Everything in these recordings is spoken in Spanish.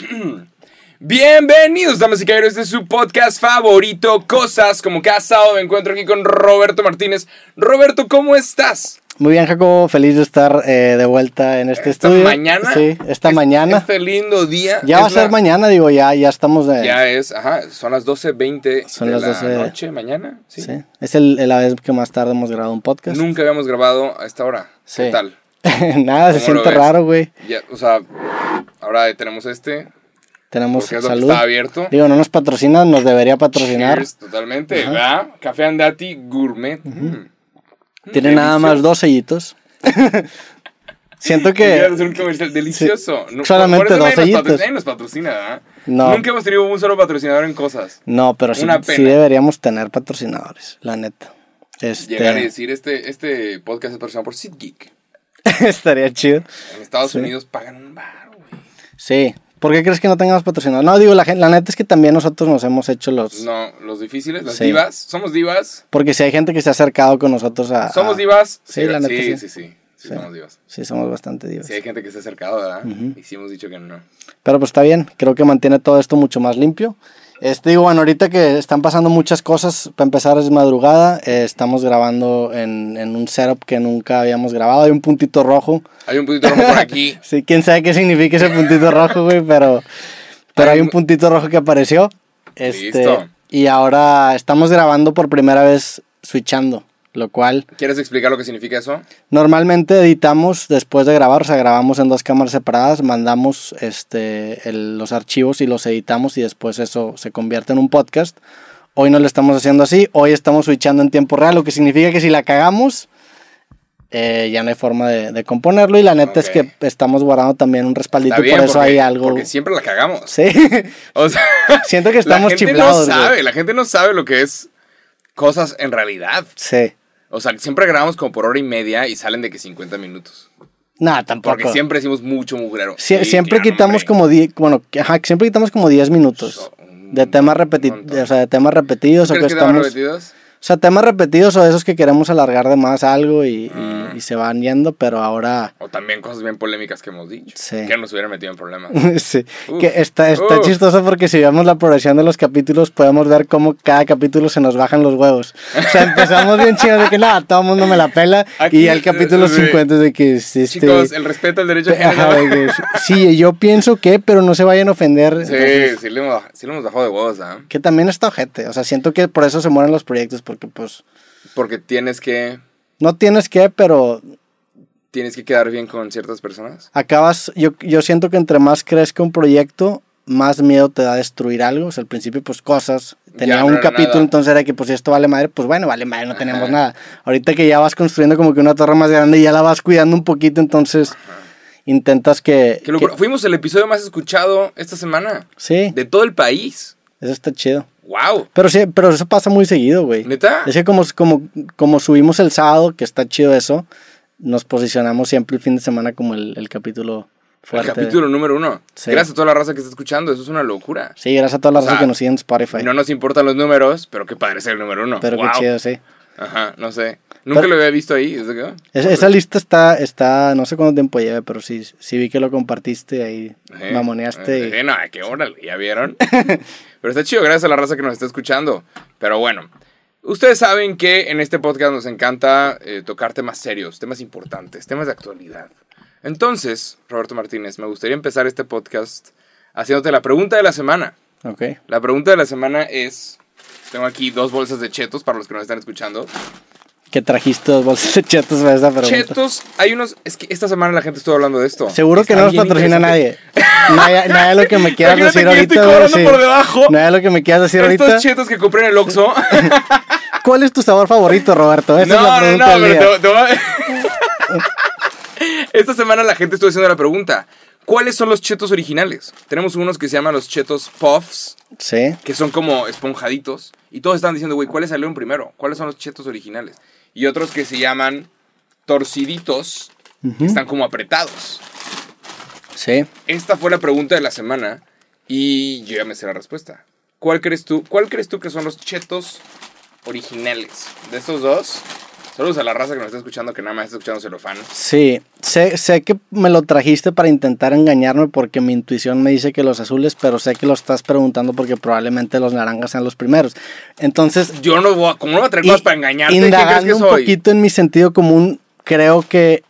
Bienvenidos, damas y caballeros, este es su podcast favorito, Cosas. Como cada sábado me encuentro aquí con Roberto Martínez. Roberto, ¿cómo estás? Muy bien, Jacobo, feliz de estar eh, de vuelta en este ¿Esta estudio. mañana? Sí, esta Es- mañana. Este lindo día. ya va a ser la- mañana, digo, ya, ya estamos de... Ya es, ajá, son las 12.20 Son de las la 12. noche, mañana. Sí. sí. Es el, la vez que más tarde hemos grabado un podcast. Nunca habíamos grabado a esta hora. ¿Qué Sí. tal? Nada, se ¿Cómo lo siente raro, güey. O sea, ahora tenemos este, Tenemos porque es salud. está abierto. Digo, no nos patrocina, nos debería patrocinar. Cheers, totalmente, ¿verdad? Café Andati Gourmet. Mm. Tiene nada más dos sellitos. Siento que... hacer un comercial delicioso. No, Solamente dos nos sellitos. patro- nadie nos patrocina, ¿verdad? No. Nunca hemos tenido un solo patrocinador en cosas. No, pero sí, sí deberíamos tener patrocinadores, la neta. Este... Llegar y decir, este, este podcast es patrocinado por SeatGeek. Estaría chido. En Estados Sí. Unidos pagan un bar. Sí. ¿Por qué crees que no tengamos patrocinadores? No, digo, la, la neta es que también nosotros nos hemos hecho los... No, los difíciles, las Sí. divas. ¿Somos divas? Porque si hay gente que se ha acercado con nosotros a... ¿Somos a- divas? Sí, la neta sí. sí. Sí, sí, sí. Sí, Sí. somos divas. Sí, somos bastante divas. Sí, hay gente que se ha acercado, ¿verdad? Y sí hemos dicho que no. Pero pues está bien, creo que mantiene todo esto mucho más limpio. Este, digo, bueno, ahorita que están pasando muchas cosas, para empezar es madrugada, eh, estamos grabando en, en un setup que nunca habíamos grabado, hay un puntito rojo. Hay un puntito rojo por aquí. Sí, quién sabe qué significa ese puntito rojo, güey, pero, pero hay un puntito rojo que apareció. Este, Listo. Y ahora estamos grabando por primera vez switchando, lo cual ¿Quieres explicar lo que significa eso? normalmente editamos después de grabar, o sea, grabamos en dos cámaras separadas, mandamos este, el- los archivos y los editamos y después eso se convierte en un podcast. Hoy no lo estamos haciendo así, hoy estamos switchando en tiempo real, lo que significa que si la cagamos, eh, ya no hay forma de, de componerlo y la neta es que estamos guardando también un respaldito bien, por eso porque, hay algo... porque siempre la cagamos. Sí, O sea, siento que la estamos gente chiflados. no güey. sabe, la gente no sabe lo que es cosas en realidad. Sí. O sea, siempre grabamos como por hora y media y salen de que 50 minutos. Nada, tampoco. Porque siempre decimos mucho mugrero. Sie- Sí, siempre claro, quitamos como 10, bueno, que- ajá, siempre quitamos como 10 minutos So, de temas repetidos, o sea, de temas repetidos o que ¿Crees que estaban estamos, repetidos? O sea, temas repetidos o esos que queremos alargar de más algo y, y- Ah. y se van yendo, pero ahora O también cosas bien polémicas que hemos dicho. Sí. Que nos hubieran metido en problemas. sí, Uf, que está, está uf. chistoso porque si vemos la progresión de los capítulos podemos ver cómo cada capítulo se nos bajan los huevos. O sea, empezamos bien chido de que nada, todo el mundo me la pela Aquí, y el capítulo eh, sí. 50 es de que este, Chicos, el respeto al derecho. Ajá, de que sí, yo pienso que, pero no se vayan a ofender. Sí, entonces- sí, le hemos, sí le hemos bajado de huevos, ¿ah? Que también está ojete. O sea, siento que por eso se mueren los proyectos, porque pues Porque tienes que, no tienes que, pero tienes que quedar bien con ciertas personas. acabas, yo, yo siento que entre más crezca un proyecto, más miedo te da destruir algo. O sea, al principio, pues cosas. Tenía Ya un capítulo, nada. entonces era que pues si esto vale madre, pues bueno, vale madre, no tenemos Ajá. nada. Ahorita que ya vas construyendo como que una torre más grande y ya la vas cuidando un poquito, entonces intentas que- Fuimos el episodio más escuchado esta semana. sí, De todo el país. eso está chido. ¡Wow! Pero sí, pero eso pasa muy seguido, güey. ¿Neta? Es que como, como, como subimos el sábado, que está chido eso, nos posicionamos siempre el fin de semana como el, el capítulo El fuerte. capítulo número uno. Sí. Gracias a toda la raza que está escuchando. Eso es una locura. Sí, gracias a todas las O raza sea, que nos siguen en Spotify. No nos importan los números, pero qué padre ser el número uno. pero ¡Wow! qué chido, sí. Ajá, no sé. Nunca Pero- lo había visto ahí. ¿es esa lista está, está, no sé cuánto tiempo lleva, pero sí, sí vi que lo compartiste ahí, Eh, mamoneaste. y- no, qué órale, ¿ya vieron? Pero está chido, gracias a la raza que nos está escuchando. Pero bueno, ustedes saben que en este podcast nos encanta eh, tocar temas serios, temas importantes, temas de actualidad. Entonces, Roberto Martínez, me gustaría empezar este podcast haciéndote la pregunta de la semana. Ok. La pregunta de la semana es... Tengo aquí dos bolsas de chetos para los que nos están escuchando. Que trajiste dos bolsas de chetos para esa pregunta. Chetos, hay unos... Es que esta semana la gente estuvo hablando de esto. Seguro que no nos patrocina nadie. Nada, nada de lo que me quieras Imagínate decir estoy ahorita. cobrando sí. por debajo. Nada de lo que me quieras decir Estos ahorita. chetos que compré en el Oxxo. ¿Cuál es tu sabor favorito, Roberto? Esa es la no, no, pregunta no, del día. pero te- te voy a- Esta semana la gente estuvo haciendo la pregunta. ¿Cuáles son los chetos originales? Tenemos unos que se llaman los chetos puffs, Sí. que son como esponjaditos. Y todos están diciendo, güey, ¿cuáles salieron primero? ¿Cuáles son los chetos originales? Y otros que se llaman torciditos, que están como apretados. Sí. Esta fue la pregunta de la semana y yo ya me sé la respuesta. ¿Cuál crees tú, cuál crees tú que son los chetos originales? De estos dos, Saludos a la raza que nos está escuchando, que nada más está escuchando celofán. Sí, sé, sé que me lo trajiste para intentar engañarme porque mi intuición me dice que los azules, pero sé que lo estás preguntando porque probablemente los naranjas sean los primeros. Entonces, Yo no voy a, como no voy a traer cosas para engañarte, ¿qué crees que indagando un soy? poquito en mi sentido común, creo que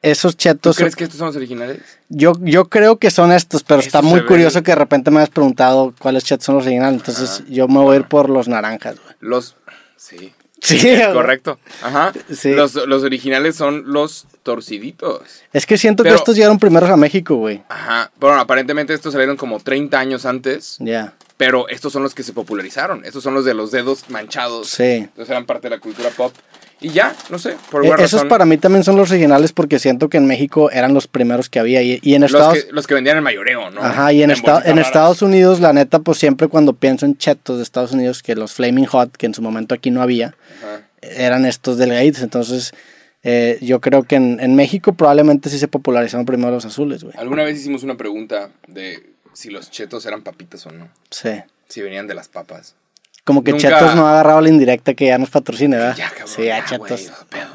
esos ¿Tú chetos... crees que estos son los originales? Yo, yo creo que son estos, pero está muy curioso que de repente me has preguntado cuáles chetos son los originales. Entonces yo me voy a ir por los naranjas. güey. Los... Sí. Sí, Correcto. Ajá. Sí. Los, los originales son los torciditos. Es que siento Pero- que estos llegaron primeros a México, güey. Ajá. Bueno, aparentemente estos salieron como 30 años antes, Ya. Pero estos son los que se popularizaron. Estos son los de los dedos manchados. Sí. Entonces eran parte de la cultura pop. Y ya, no sé, por Eh, alguna Esos razón. para mí también son los originales porque siento que en México eran los primeros que había. Y, y en los, Estados que, los que vendían el mayoreo, ¿no? Ajá, y en, esta- bolsitas en. Estados Unidos, la neta, pues siempre cuando pienso en chetos de Estados Unidos, que los Flaming Hot, que en su momento aquí no había, Ajá. eran estos delgaditos. Entonces, eh, yo creo que en, en México probablemente sí se popularizaron primero los azules, güey. Alguna vez hicimos una pregunta de si los chetos eran papitas o no. Sí. Si venían de las papas. Como que Nunca- Chetos no ha agarrado la indirecta que ya nos patrocine, ¿verdad? Ya, cabrón. sí, ya, Chetos. pedo.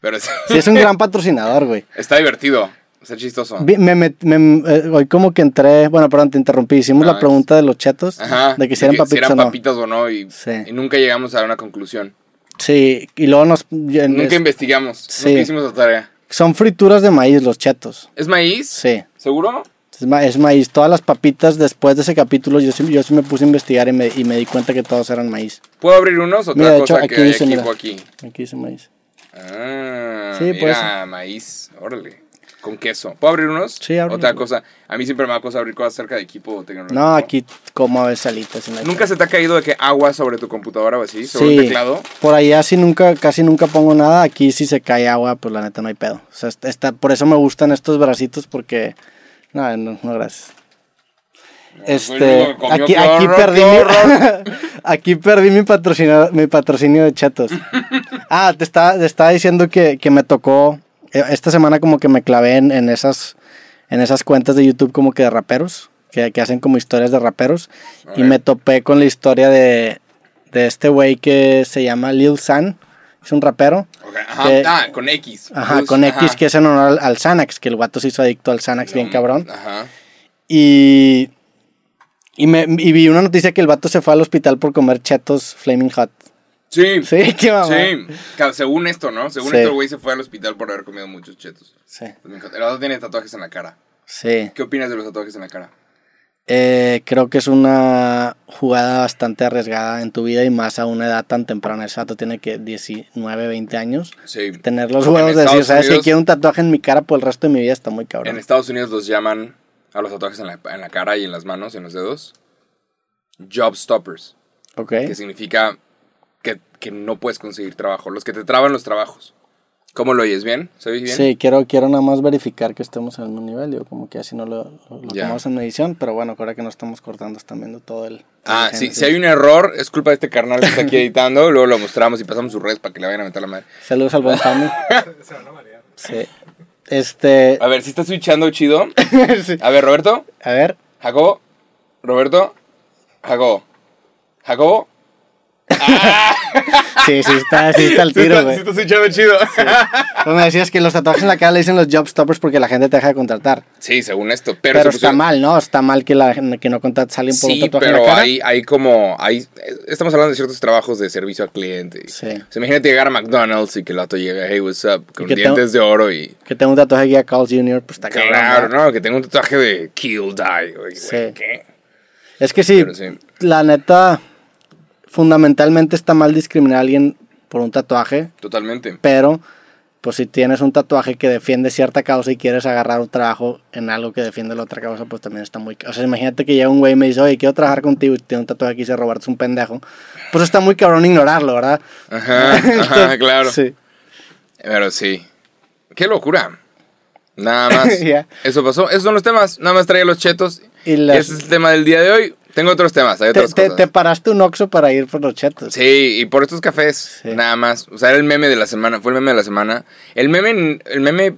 Pero Sí, es un gran patrocinador, güey. está divertido. Está chistoso. Me, me- eh, hoy como que entré, bueno, perdón, te interrumpí. Hicimos No, la pregunta de los chetos, Ajá. de que si eran papitas eran o no. papitas o no. Y, Sí. y nunca llegamos a una conclusión. Sí, y luego nos... Nunca es- investigamos. Sí. Nunca hicimos la tarea. son frituras de maíz los chetos. ¿Es maíz? Sí, ¿Seguro? Es, ma- es maíz. Todas las papitas después de ese capítulo yo sí, yo sí me puse a investigar y me, y me di cuenta que todos eran maíz. ¿Puedo abrir unos? Otra Mira, de cosa hecho, que aquí hay dice, aquí mira. aquí. Aquí dice maíz. Ah, Sí, mira, maíz. Órale. Con queso. ¿Puedo abrir unos? Sí, abre Otra cosa. A mí siempre me da cosa abrir cosas cerca de equipo tecnológico. No, aquí como a veces alitas. en la- ¿Nunca se te ha caído de que agua sobre tu computadora o así? ¿Sobre Sí, un teclado? por allá sí nunca, casi nunca pongo nada. Aquí si se cae agua, pues la neta no hay pedo. O sea, está, está- por eso me gustan estos bracitos porque... No, no, no gracias. Este, aquí, aquí perdí mi, aquí perdí mi patrocinio, mi patrocinio de chetos. Ah, te estaba, te estaba diciendo que, que me tocó, eh, esta semana como que me clavé en, en esas, en esas cuentas de YouTube como que de raperos, que, que hacen como historias de raperos, y me topé con la historia de, de este güey que se llama Lil San, es un rapero. Ok, Ajá. Que- ah, con X. Ajá, con X, ajá. que es en honor al, al Xanax, que el guato se hizo adicto al Xanax bien No, cabrón. Ajá. Y, y, me, y vi una noticia que el vato se fue al hospital por comer chetos Flaming Hot. Sí. Sí, qué mamá. Sí. Según esto, ¿no? Según Sí. esto, el güey se fue al hospital por haber comido muchos chetos. Sí, El vato tiene tatuajes en la cara. sí. ¿Qué opinas de los tatuajes en la cara? Eh, creo que es una jugada bastante arriesgada en tu vida y más a una edad tan temprana. Ese vato tiene que 19, 20 años. Sí. Tener los En huevos de decir, ¿sabes? que Unidos- quiero un tatuaje en mi cara por el resto de mi vida está muy En cabrón. Estados Unidos los llaman a los tatuajes en la, en la cara y en las manos y en los dedos job stoppers, Ok. que significa que, que no puedes conseguir trabajo, los que te traban los trabajos. ¿Cómo lo oyes? ¿Bien? ¿Se oye bien? Sí, quiero, quiero nada más verificar que estemos en el mismo nivel. Yo como que así no lo, lo, lo Ya. tomamos en medición, pero bueno, ahora que no estamos cortando, están viendo todo el... Ah, el sí, si hay un error, es culpa de este carnal que está aquí editando, luego lo mostramos y pasamos sus redes para que le vayan a meter la madre. Saludos al buen Sammy. Sí. Este... A ver, si está switchando chido. sí. A ver, Roberto, A ver, Jacobo, Roberto, Jacobo, Jacobo. Sí, sí está, sí está el Sí tiro, güey. sí está switchando chido. Pues me decías que los tatuajes en la cara le dicen los job stoppers porque la gente te deja de contratar. Sí, según esto. Pero, Pero, está pusieron- mal, ¿no? Está mal que, la, que no contrates a alguien por un Sí, tatuaje en pero la cara. hay, hay como. Hay, estamos hablando de ciertos trabajos de servicio al cliente. Sí. O sea, imagínate llegar a McDonald's y que el vato llega, hey, what's up, con dientes de oro y. Que tengo un tatuaje a Carl Jr., pues está Claro, ¿verdad? no, que tengo un tatuaje de Kill Die. Sí. ¿Qué? Es que sí, Pero sí. la neta, fundamentalmente está mal discriminar a alguien por un tatuaje, Totalmente. pero pues si tienes un tatuaje que defiende cierta causa y quieres agarrar un trabajo en algo que defiende la otra causa, pues también está muy... O sea, imagínate que llega un güey y me dice, oye, quiero trabajar contigo y tiene un tatuaje y dice, Roberto es un pendejo. Pues está muy cabrón ignorarlo, ¿verdad? Ajá, ajá, claro. Sí. Pero sí. Qué locura. Nada más. Eso pasó. Esos son los temas. Nada más traía los chetos. Y las- Ese es el tema del día de hoy. Tengo otros temas. Hay otras te- cosas. te paraste un oxo para ir por los chetos. Sí, y por estos cafés, Sí. nada más. O sea, era el meme de la semana, fue el meme de la semana. El meme, el meme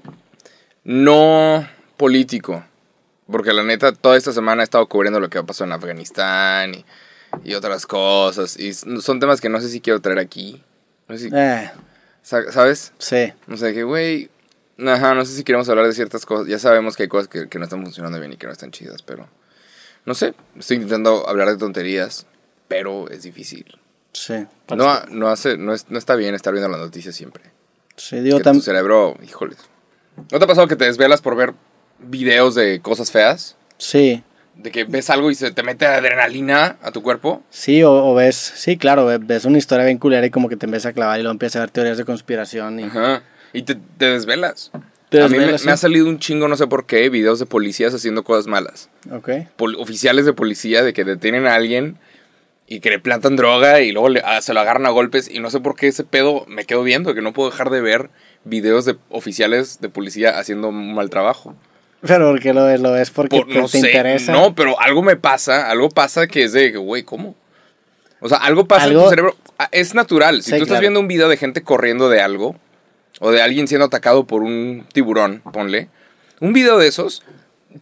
no político, porque la neta, toda esta semana he estado cubriendo lo que pasó en Afganistán y, y otras cosas. Y son temas que no sé si quiero traer aquí. No sé si- Eh, Sa- ¿Sabes? Sí. O sea, que, güey, ajá, no sé si queremos hablar de ciertas cosas. Ya sabemos que hay cosas que, que no están funcionando bien y que no están chidas, pero... No sé, estoy intentando hablar de tonterías, pero es difícil. Sí. No, no, hace, no, es- no está bien estar viendo las noticias siempre. Sí, digo, que tu cerebro, híjoles. ¿No te ha pasado que te desvelas por ver videos de cosas feas? sí. De que ves algo y se te mete adrenalina a tu cuerpo. Sí, o, o ves, sí, claro, ve- ves una historia bien culera y como que te empieza a clavar y luego empiezas a ver teorías de conspiración y... Ajá. Y te, te desvelas. A mí me, ha salido un chingo, no sé por qué, videos de policías haciendo cosas malas. Ok. Pol- oficiales de policía de que detienen a alguien y que le plantan droga y luego le- ah, se lo agarran a golpes. Y no sé por qué ese pedo me quedo viendo, que no puedo dejar de ver videos de oficiales de policía haciendo un mal trabajo. Pero porque lo lo ves porque Por- te, no te sé, interesa. no, pero algo me pasa, algo pasa que es de, güey, ¿cómo? O sea, algo pasa en tu cerebro. Ah, Es natural. Si Sí, tú estás claro. viendo un video de gente corriendo de algo, o de alguien siendo atacado por un tiburón, ponle, un video de esos,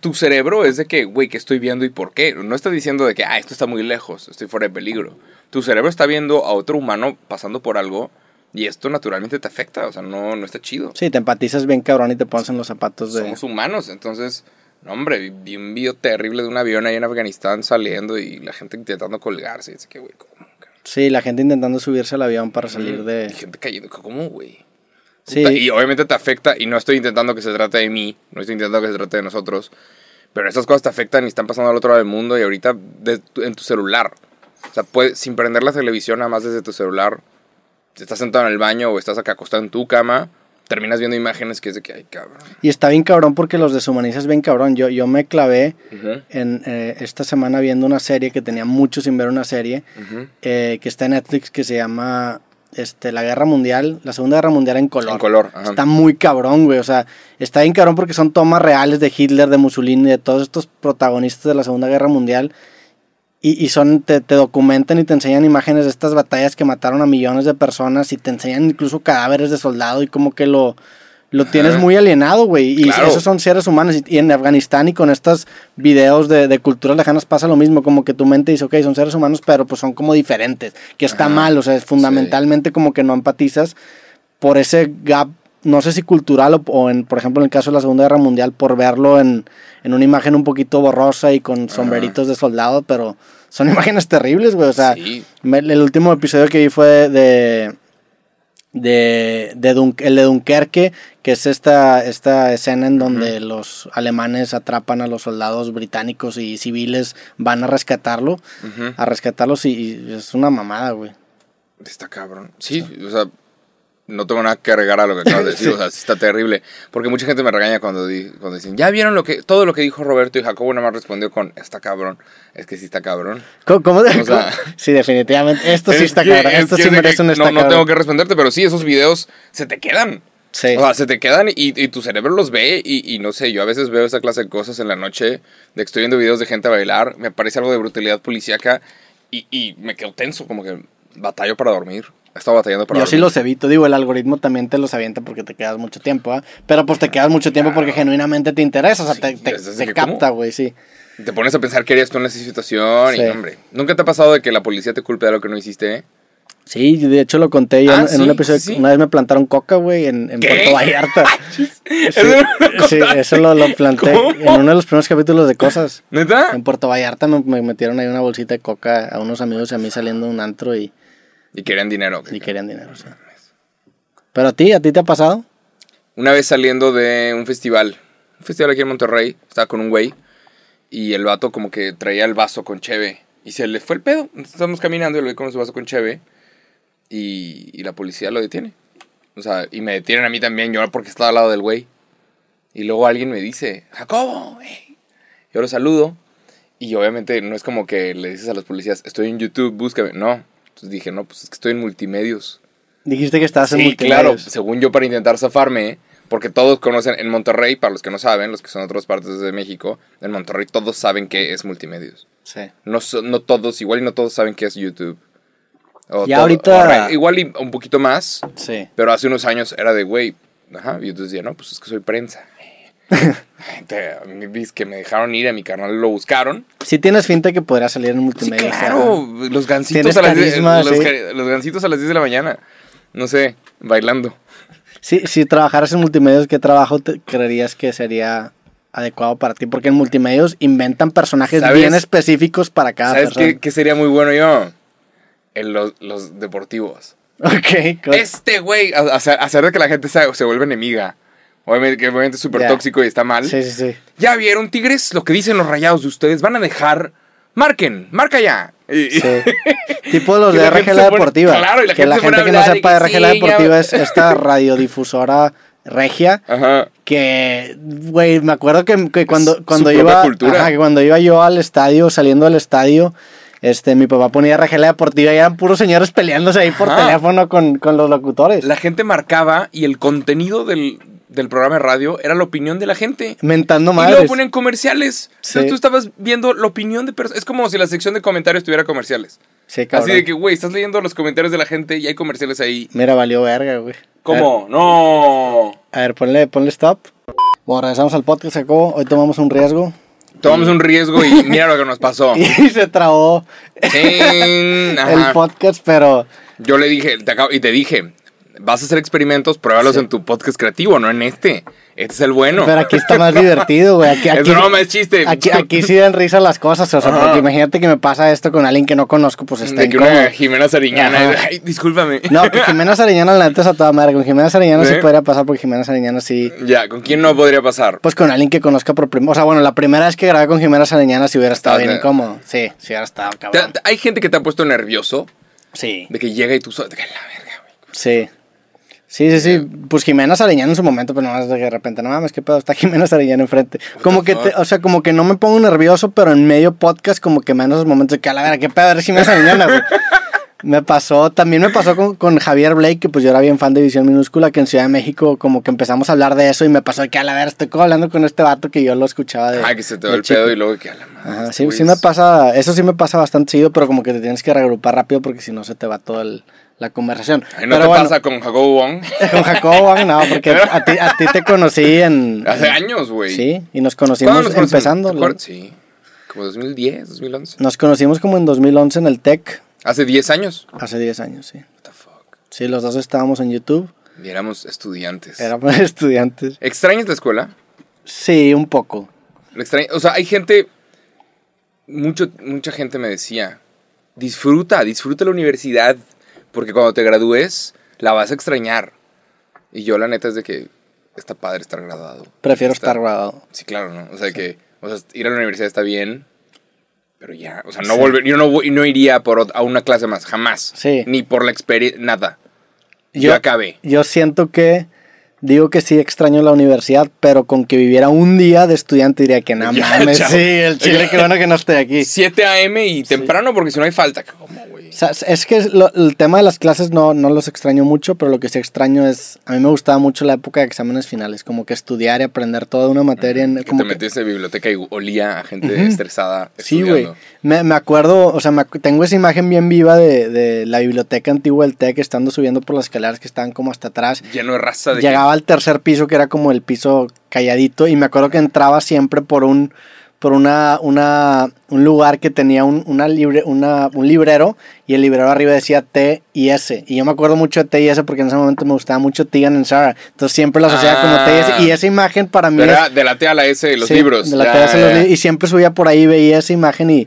tu cerebro es de que, güey, ¿qué estoy viendo y por qué? No está diciendo de que, ah, esto está muy lejos, estoy fuera de peligro. Tu cerebro está viendo a otro humano pasando por algo y esto naturalmente te afecta, o sea, no, no está chido. Sí, te empatizas bien cabrón y te pones en los zapatos de... Somos humanos, entonces, no, hombre, vi, un video terrible de un avión ahí en Afganistán saliendo y la gente intentando colgarse. Y dice que, güey, ¿cómo? Sí, la gente intentando subirse al avión para salir Y de... gente cayendo, ¿cómo, güey? Sí. Y obviamente te afecta, y no estoy intentando que se trate de mí, no estoy intentando que se trate de nosotros, pero estas cosas te afectan y están pasando al otro lado del mundo y ahorita de en tu celular. O sea, puedes, sin prender la televisión, nada más desde tu celular, estás sentado en el baño o estás acá acostado en tu cama, terminas viendo imágenes que es de que, ay, cabrón. Y está bien cabrón porque los deshumanizas bien cabrón. Yo, yo me clavé Ujú, en eh, esta semana viendo una serie que tenía mucho sin ver una serie eh, que está en Netflix que se llama este, La Guerra Mundial, la Segunda Guerra Mundial en color. En color, ajá. Está muy cabrón, güey. O sea, está bien cabrón porque son tomas reales de Hitler, de Mussolini, de todos estos protagonistas de la Segunda Guerra Mundial. Y, y son, te, te documentan y te enseñan imágenes de estas batallas que mataron a millones de personas y te enseñan incluso cadáveres de soldado y como que lo, lo tienes Ajá. muy alienado, güey. Y Claro. esos son seres humanos. Y, en Afganistán y con estos videos de, de culturas lejanas pasa lo mismo, como que tu mente dice, ok, son seres humanos, pero pues son como diferentes, que está Ajá. mal, o sea, es fundamentalmente como que no empatizas por ese gap, no sé si cultural o, o en, por ejemplo, en el caso de la Segunda Guerra Mundial, por verlo en, en una imagen un poquito borrosa y con sombreritos de soldado, pero son imágenes terribles, güey. O sea, Sí. me- el último episodio que vi fue de. de, de Dun- el de Dunkerque, que es esta, esta escena en donde los alemanes atrapan a los soldados británicos y civiles van a rescatarlo, a rescatarlos y, y es una mamada, güey. Está cabrón. Sí, o sea, no tengo nada que agregar a lo que acabas de decir. O sea, está terrible. Porque mucha gente me regaña cuando, di- cuando dicen, ya vieron lo que, todo lo que dijo Roberto y Jacobo nada más respondió con, está cabrón. Es que sí está cabrón. ¿Cómo, cómo de- O sea- sí, definitivamente. Esto sí Es está que- cabrón. es Esto sí merece que un no, está no tengo cabrón. que responderte, pero sí, esos videos se te quedan. Sí. O sea, se te quedan y, y tu cerebro los ve y, y no sé, yo a veces veo esa clase de cosas en la noche, de que estoy viendo videos de gente bailar, me parece algo de brutalidad policíaca y, y me quedo tenso, como que batallo para dormir. He estado batallando para Yo dormir. sí los evito, digo, el algoritmo también te los avienta porque te quedas mucho tiempo, ¿ah? Pero pues te quedas mucho tiempo porque genuinamente te interesa, o sea, Sí, te, te- que, capta, güey, sí. Te pones a pensar qué harías tú en esa situación Sí. y, hombre, ¿nunca te ha pasado de que la policía te culpe de algo que no hiciste? Sí, de hecho lo conté ya Ah, en, en un episodio. sí. Una vez me plantaron coca, güey, en. Puerto Vallarta. Sí, Eso no lo sí, contaste. eso lo, lo planté ¿Cómo? en uno de los primeros capítulos de Cosas. ¿Neta? En Puerto Vallarta me, me metieron ahí una bolsita de coca a unos amigos y a mí saliendo de un antro y, Y querían dinero. y querían dinero, sí. Pero a ti, ¿a ti te ha pasado? Una vez saliendo de un festival, un festival aquí en Monterrey, estaba con un güey y el vato como que traía el vaso con cheve y se le fue el pedo. Estamos caminando y el güey con su vaso con cheve y, y la policía lo detiene. O sea, y me detienen a mí también, yo porque estaba al lado del güey. Y luego alguien me dice, Jacobo, hey". yo lo saludo y obviamente no es como que le dices a los policías, estoy en YouTube, búscame. No. Entonces dije, no, pues es que estoy en multimedios. Dijiste que estabas en Sí, multimedios. claro, según yo para intentar zafarme, porque todos conocen en Monterrey, para los que no saben, los que son de otras partes de México, en Monterrey todos saben qué es multimedios. Sí. No, no todos, igual y no todos saben qué es YouTube. O Ya todo- ahorita- o igual y un poquito más, Sí. pero hace unos años era de, güey, ajá, y yo decía, no, pues es que soy prensa. Te- a mí vis que me dejaron ir, a mi carnal lo buscaron. Sí tienes finta que podría salir en Sí, multimedia. sea, claro, los gancitos, a las 10, carisma, los, sí. los gancitos a las 10 de la mañana. no sé, bailando. Si, si trabajaras en multimedios, ¿qué trabajo te creerías que sería adecuado para ti? Porque en multimedios inventan personajes ¿Sabes? bien específicos para cada ¿Sabes persona. qué, qué sería muy bueno yo? En los, los deportivos. Ok, co- Este güey, a- de que la gente se, se vuelve enemiga. Obviamente, que obviamente es súper tóxico y está mal. Sí, sí, sí. Ya vieron, Tigres, lo que dicen los rayados de ustedes. Van a dejar. Marquen, marca ya. Sí. tipo los de la gente RG La se pone- Deportiva. claro, y la que gente la gente que no sepa de RG La sí, ya- Deportiva es esta radiodifusora regia. Ajá. Que, güey, me acuerdo que, que cuando, cuando su iba. ajá, que cuando iba yo al estadio, saliendo del estadio. Este, mi papá ponía La Deportiva y eran puros señores peleándose ahí por Ajá. teléfono con, con los locutores. La gente marcaba y el contenido del, del programa de radio era la opinión de la gente. Mentando Y luego madres. ponen comerciales. Sí. Entonces tú estabas viendo la opinión de personas. Es como si la sección de comentarios tuviera comerciales. Sí, cabrón. Así de que, güey, estás leyendo los comentarios de la gente y hay comerciales ahí. Mira, valió verga, güey. ¿Cómo? No. A ver, ponle, ponle stop. Bueno, regresamos al podcast, Jacobo. Hoy tomamos un riesgo. Tomamos un riesgo y mira lo que nos pasó. Y se trabó el podcast, pero Yo le dije, te acabo- y te dije, vas a hacer experimentos, pruébalos Sí. en tu podcast creativo, no en este. Este es el bueno. Pero aquí está más divertido, güey. Aquí, es aquí, broma, es chiste. aquí, aquí sí dan risa las cosas. O sea, Ajá. porque imagínate que me pasa esto con alguien que no conozco, pues está de que incómodo. una Jimena Sariñana. Ay, discúlpame. No, que Jimena Sariñana la neta es a toda madre. Con Jimena Sariñana sí ¿Sí? podría pasar porque Jimena Sariñana sí. Ya, ¿con quién no podría pasar? Pues con alguien que conozca por primera O sea, bueno, la primera vez que grabé con Jimena Sariñana sí hubiera estado Estás bien de- incómodo. Sí, sí hubiera estado cabrón. hay gente que te ha puesto nervioso Sí, de que llega y tú de que la verga, güey. sí. Sí, sí, sí. Pues Jimena Sariñana en su momento, pero no de repente, no mames, qué pedo, está Jimena Sariñana enfrente. Como que, te, o sea, como que no me pongo nervioso, pero en medio podcast, como que menos esos momentos de que a la verga, qué pedo, eres Jimena Sariñana, güey. Me pasó, también me pasó con, con Javier Blake, que pues yo era bien fan de Visión Minúscula, que en Ciudad de México como que empezamos a hablar de eso y me pasó de que a la verga, estoy como hablando con este vato que yo lo escuchaba de... Ay, que se te va el chico. pedo y luego que a la madre. Ajá, este sí, sí me pasa, eso sí me pasa bastante seguido, pero como que te tienes que reagrupar rápido porque si no se te va toda la conversación. Ay, no pero te bueno, pasa con Jacobo Wong. con Jacobo, Wang, no, porque a ti, a ti te conocí en... Hace en- años, güey. Sí, y nos ¿Cuándo conocimos nos empezando. ¿Te ¿no? acuerdas? Sí. Como 2010, 2011. Nos conocimos como en 2011 en el TEC, Hace 10 años. hace 10 años, sí. What the fuck. Sí, los dos estábamos en YouTube, Y éramos estudiantes. éramos estudiantes. ¿Extrañas la escuela? Sí, un poco. O sea, hay gente. Mucho, mucha gente me decía: disfruta, disfruta la universidad. Porque cuando te gradúes, la vas a extrañar. Y yo, la neta, es de que está padre estar graduado. Prefiero Está- estar graduado. Sí, claro, ¿no? O sea, que o sea, ir a la universidad está bien. Pero ya, o sea, no Sí. volver, yo no, voy- no iría por a una clase más, jamás. Sí. Ni por la experiencia, nada. Yo, Yo- acabé. Yo siento que digo que sí extraño la universidad, pero con que viviera un día de estudiante diría que no Ya, mames. Sí, el chile, qué bueno que no estoy aquí. 7 a.m. y temprano porque si no hay falta. ¿Cómo, güey? O sea, es que lo- el tema de las clases no, no los extraño mucho, pero lo que sí extraño es, a mí me gustaba mucho la época de exámenes finales, como que estudiar y aprender toda una materia. En, Que como te que- metiste en biblioteca y olía a gente estresada Sí, güey. Me, me acuerdo, o sea, me acu- tengo esa imagen bien viva de, de la biblioteca antigua del TEC, estando subiendo por las escaleras que estaban como hasta atrás. Lleno de raza de Llegaba al tercer piso, que era como el piso calladito, y me acuerdo que entraba siempre por un por una, una, un lugar que tenía un, una libre, una, un librero y el librero arriba decía T y S. Y yo me acuerdo mucho de T y S porque en ese momento me gustaba mucho Tegan and Sarah. Entonces siempre lo asociaba como T y S. Ah. Y esa imagen para mí Pero es- era de la T a la S de los Sí, libros. de la Ya, TS de los ya. li- y siempre subía por ahí, veía esa imagen y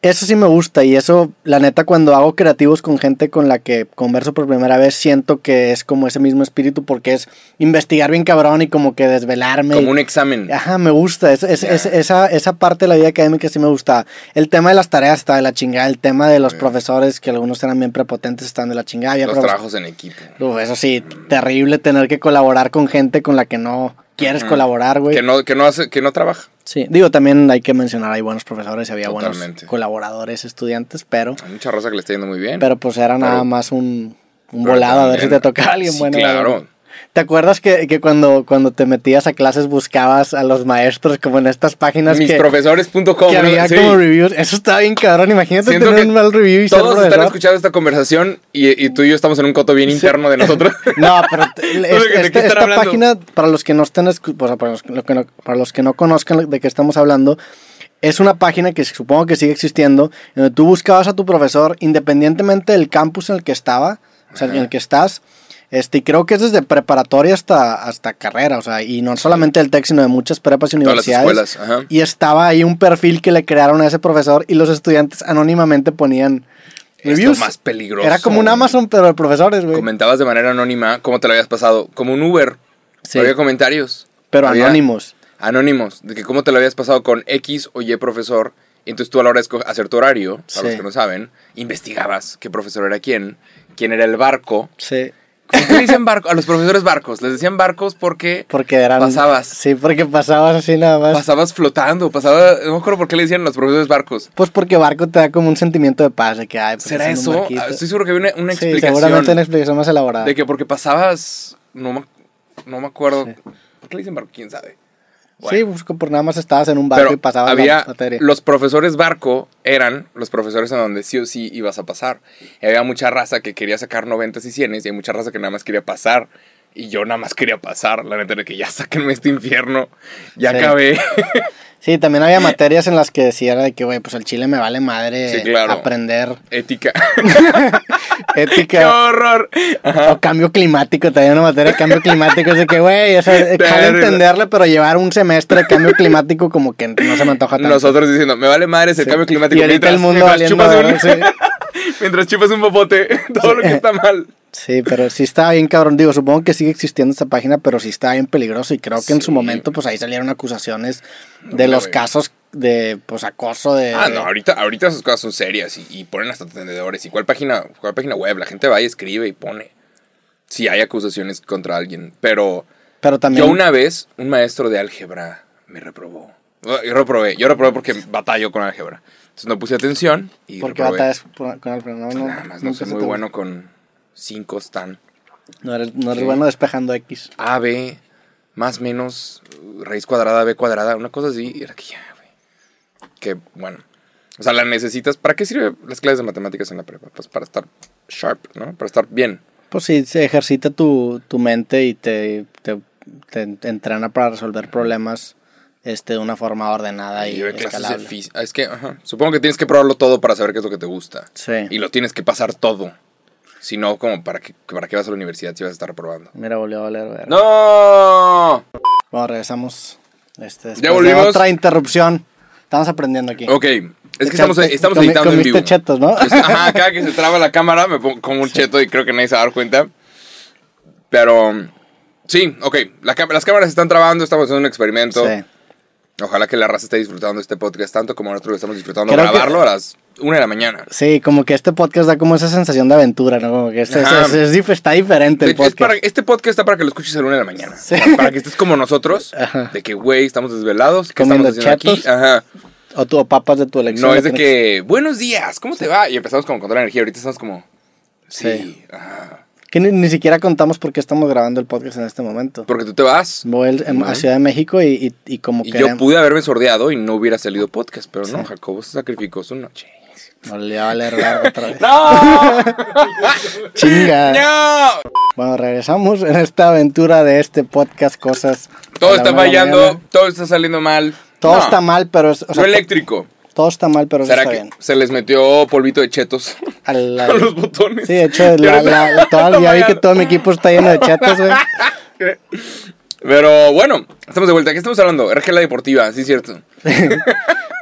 eso sí me gusta. Y eso, la neta, cuando hago creativos con gente con la que converso por primera vez, siento que es como ese mismo espíritu porque es investigar bien cabrón y como que desvelarme. Como y- un examen. Ajá, me gusta. Es, es- es- esa, esa parte de la vida académica sí me gusta. El tema de las tareas está de la chingada. El tema de los profesores, que algunos eran bien prepotentes, están de la chingada. Los profes- trabajos en equipo. Uf, eso sí, terrible tener que colaborar con gente con la que no quieres colaborar, güey. Que no, que no hace, que no trabaja. Sí, digo, también hay que mencionar, hay buenos profesores y había Totalmente. buenos colaboradores, estudiantes, pero, Hay mucha raza que le está yendo muy bien. pero pues era nada más un, un volado a ver si te tocaba alguien Sí, bueno. claro. ¿Te acuerdas que, que cuando, cuando te metías a clases buscabas a los maestros como en estas páginas que, Misprofesores.com. que ¿no? había Sí. como reviews? Eso estaba bien cabrón, imagínate Siento tener que un mal review y ser Todos están profesor. escuchando esta conversación y, y tú y yo estamos en un coto bien interno de nosotros. No, pero t- ¿de es- este- están esta hablando? página, para los que no estén, escu- o sea, para los, lo que no, para los que no conozcan de qué estamos hablando, es una página que supongo que sigue existiendo, en donde tú buscabas a tu profesor, independientemente del campus en el que estaba, o sea, en el que estás. Este, y creo que es desde preparatoria hasta, hasta carrera, o sea, y no solamente del TEC, sino de muchas prepas y las universidades. escuelas. Y estaba ahí un perfil que le crearon a ese profesor y los estudiantes anónimamente ponían Esto reviews. más peligroso. Era como un Amazon, pero de profesores, güey. Comentabas de manera anónima cómo te lo habías pasado. Como un Uber. Sí. Había comentarios. Pero Había- anónimos. Anónimos. De que cómo te lo habías pasado con X o Y profesor. Entonces tú a la hora de hacer tu horario, para los que no saben, investigabas qué profesor era quién, quién era el barco. Sí. ¿Cómo que le dicen barco? A los profesores barcos. Les decían barcos porque Porque eran. Pasabas. Sí, porque pasabas así nada más. pasabas flotando. Pasaba, no me acuerdo por qué le decían a los profesores barcos. Pues porque barco te da como un sentimiento de paz, de que, ay, pues ¿Será eso? Ah, Estoy seguro que había una, una Sí, explicación. seguramente una explicación más elaborada. De que porque pasabas. No me, no me acuerdo. ¿Por qué le dicen barco? ¿Quién sabe? Sí, pues por nada más estabas en un barco Pero y pasabas había la materia. los profesores barco eran los profesores en donde sí o sí ibas a pasar. Y había mucha raza que quería sacar 90 y 100 y hay mucha raza que nada más quería pasar. Y yo nada más quería pasar. La neta de que ya sáquenme este infierno. Ya Sí. acabé. Sí, también había materias en las que decía de que, güey, pues el chile me vale madre Sí, claro. aprender Ética. ¡Qué ética horror! o cambio climático. También una materia de cambio climático. Es de que, güey, o sea, entenderle, pero llevar un semestre de cambio climático como que no se me antoja tanto. Nosotros diciendo, me vale madre el Sí. cambio climático. Y ahorita el mundo valiendo madre, mientras chupas un popote, todo lo que está mal. Sí, pero sí estaba bien cabrón. Digo, supongo que sigue existiendo esta página, pero sí estaba bien peligroso. Y creo que en su Sí. momento, pues ahí salieron acusaciones de Hombre, los güey. casos de, pues, acoso de... Ah, no, ahorita, ahorita esas cosas son serias y, y ponen hasta tendedores. ¿Y cuál página, cuál página web? La gente va y escribe y pone. Si hay acusaciones contra alguien. Pero Pero también... yo una vez, un maestro de álgebra me reprobó. Yo reprobé, yo reprobé porque batallo con álgebra. Entonces no puse atención y ¿Por qué reprobé. batallas por- con Alfredo? No, no, Nada más, no soy muy bueno con cinco tan. No eres, no eres Sí. bueno despejando X. A, B, más menos, raíz cuadrada, B cuadrada, una cosa así. y Era que ya, güey. Que bueno. O sea, la necesitas. ¿Para qué sirven las clases de matemáticas en la prepa? Pues para estar sharp, ¿no? Para estar bien. Pues sí, se ejercita tu, tu mente y te, te, te entrena para resolver problemas este, de una forma ordenada y, Y escalable. física. Es que, ajá. Supongo que tienes que probarlo todo para saber qué es lo que te gusta. Sí. Y lo tienes que pasar todo. Si no, como para qué, para qué vas a la universidad si vas a estar reprobando. Mira, volvió a valer. ver. ¡No! Bueno, regresamos. Este, Ya de volvimos. Otra interrupción. Estamos aprendiendo aquí. Ok. Es que estamos, estamos editando en vivo. chetos, ¿no? Es- Ajá, cada que se traba la cámara me pongo como un cheto y creo que nadie se va a dar cuenta. Pero sí, ok. la las cámaras están trabando, estamos haciendo un experimento. Sí. Ojalá que la raza esté disfrutando este podcast tanto como nosotros lo estamos disfrutando Creo que- grabarlo a las una de la mañana. Sí, como que este podcast da como esa sensación de aventura, ¿no? Como que es- es- es- está diferente el podcast. para- este podcast está para que lo escuches a la una de la mañana. Sí. Para que estés como nosotros. Ajá. De que, güey, estamos desvelados. ¿Qué Comiendo estamos haciendo aquí? Ajá. O tu o papas de tu elección. No es de que, buenos días, ¿cómo te va? Y empezamos como con toda la energía. Ahorita estamos como, sí, Sí. ajá. Que ni, ni siquiera contamos por qué estamos grabando el podcast en este momento. Porque tú te vas. Voy el- en- a. Ciudad de México y, y, y como que... yo pude haberme sordeado y no hubiera salido podcast, pero no. Jacobo se sacrificó su noche. No le va a valer otra vez. ¡No! Chinga. ¡No! Bueno, regresamos en esta aventura de este podcast, cosas... Todo está fallando, mañana. todo está saliendo mal. Todo No, está mal, pero... Es, o sea, eléctrico. Todo está mal, pero eso ¿Será está que bien. se les metió polvito de chetos Al- a los botones? Sí, de hecho, la, la- la- toda- ya vi que todo mi equipo está lleno de chatos, güey. Pero bueno, estamos de vuelta. ¿Qué estamos hablando? RGLA Deportiva, sí, cierto.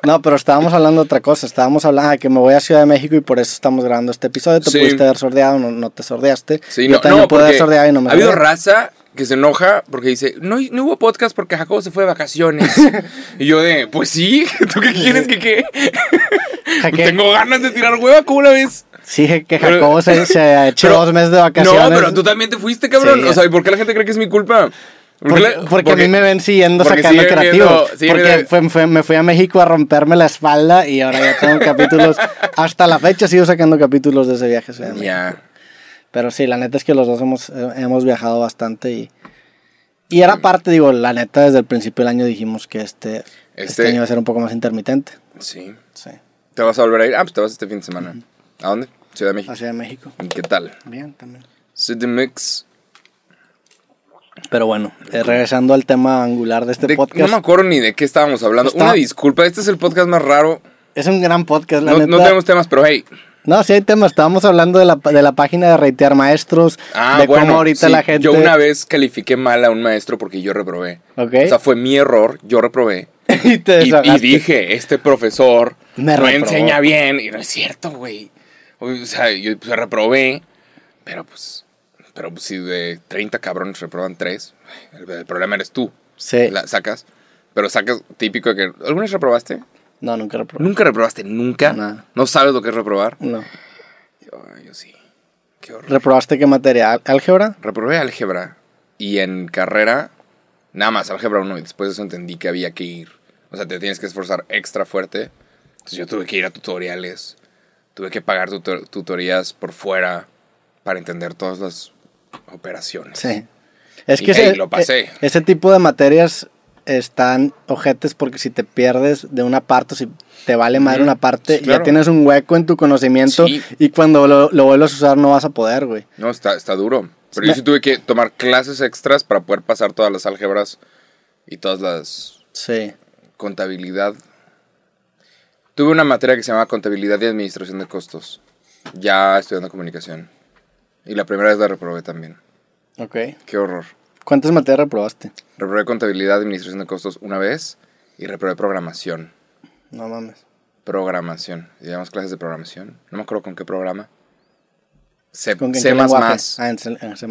No, pero estábamos hablando de otra cosa. Estábamos hablando de que me voy a Ciudad de México y por eso estamos grabando este episodio. Te Sí. pudiste haber sordeado, no, no te sordeaste. Sí, Yo no, también no, pude haber sordeado y no me ha habido raza que se enoja porque dice, no, no hubo podcast porque Jacobo se fue de vacaciones. y yo de, pues sí, ¿tú qué quieres que qué? Tengo ganas de tirar hueva, ¿cómo la ves? Sí, que Pero- Jacobo se, se echó dos meses de vacaciones. No, pero tú también te fuiste, cabrón. Sí. O sea, ¿y por qué la gente cree que es mi culpa? ¿Por Porque, a mí me ven siguiendo sacando viendo- siguen porque viendo- fue- fue- me fui a México a romperme la espalda y ahora ya tengo capítulos. Hasta la fecha sigo sacando capítulos de ese viaje. Ya. Pero sí, la neta es que los dos hemos, eh, hemos viajado bastante y, y era parte, digo, la neta desde el principio del año dijimos que este, este, Este- año iba a ser un poco más intermitente. Sí. Sí, ¿Te vas a volver a ir? Ah, pues te vas este fin de semana. ¿A dónde? Ciudad de México. a Ciudad de México. ¿Y ¿Qué tal? Bien, también. City Mix. Pero bueno, eh, regresando al tema angular de este De- podcast. no me acuerdo ni de qué estábamos hablando. Está- Una disculpa, este es el podcast más raro. Es un gran podcast, la No, neta. no tenemos temas, pero hey, No, sí hay temas. Estábamos hablando de la, de la página de Reitear Maestros, Ah, de bueno, cómo ahorita sí, la gente... Yo una vez califiqué mal a un maestro porque yo reprobé. Ok. O sea, fue mi error, yo reprobé. y te Y, y dije, este profesor Me no reprobó. enseña bien. Y no es cierto, güey. O sea, yo pues, reprobé, pero pues... Pero pues, si de 30 cabrones reproban 3, el, el problema eres tú. Sí. La sacas. Pero sacas típico de que... ¿Alguna vez reprobaste? No, nunca reprobé. ¿Nunca reprobaste? ¿Nunca? No. ¿No sabes lo que es reprobar? No. Yo, yo sí. Qué horror. ¿Reprobaste qué materia? ¿Al- ¿Álgebra? Reprobé álgebra y en carrera, nada más álgebra 1 y después de eso entendí que había que ir. O sea, te tienes que esforzar extra fuerte. Entonces yo tuve que ir a tutoriales, tuve que pagar tutor- tutorías por fuera para entender todas las operaciones. Sí. Es Y, que hey, ese, lo pasé. e- ese tipo de materias están ojetes porque si te pierdes de una parte si te vale madre Ujú. una parte, Sí, claro. ya tienes un hueco en tu conocimiento Sí. y cuando lo, lo vuelvas a usar no vas a poder, güey. No, está, está duro. Pero Me- yo sí tuve que tomar clases extras para poder pasar todas las álgebras y todas las Sí. contabilidad. Tuve una materia que se llama contabilidad y administración de costos, ya estudiando comunicación. Y la primera vez la reprobé también. Ok. Qué horror. ¿Cuántas materias reprobaste? Reprobé contabilidad administración de costos una vez y reprobé programación. No mames. Programación. Llevamos clases de programación. No me acuerdo con qué programa. C, ¿Con C++. lenguaje? Ah, en C, en C++.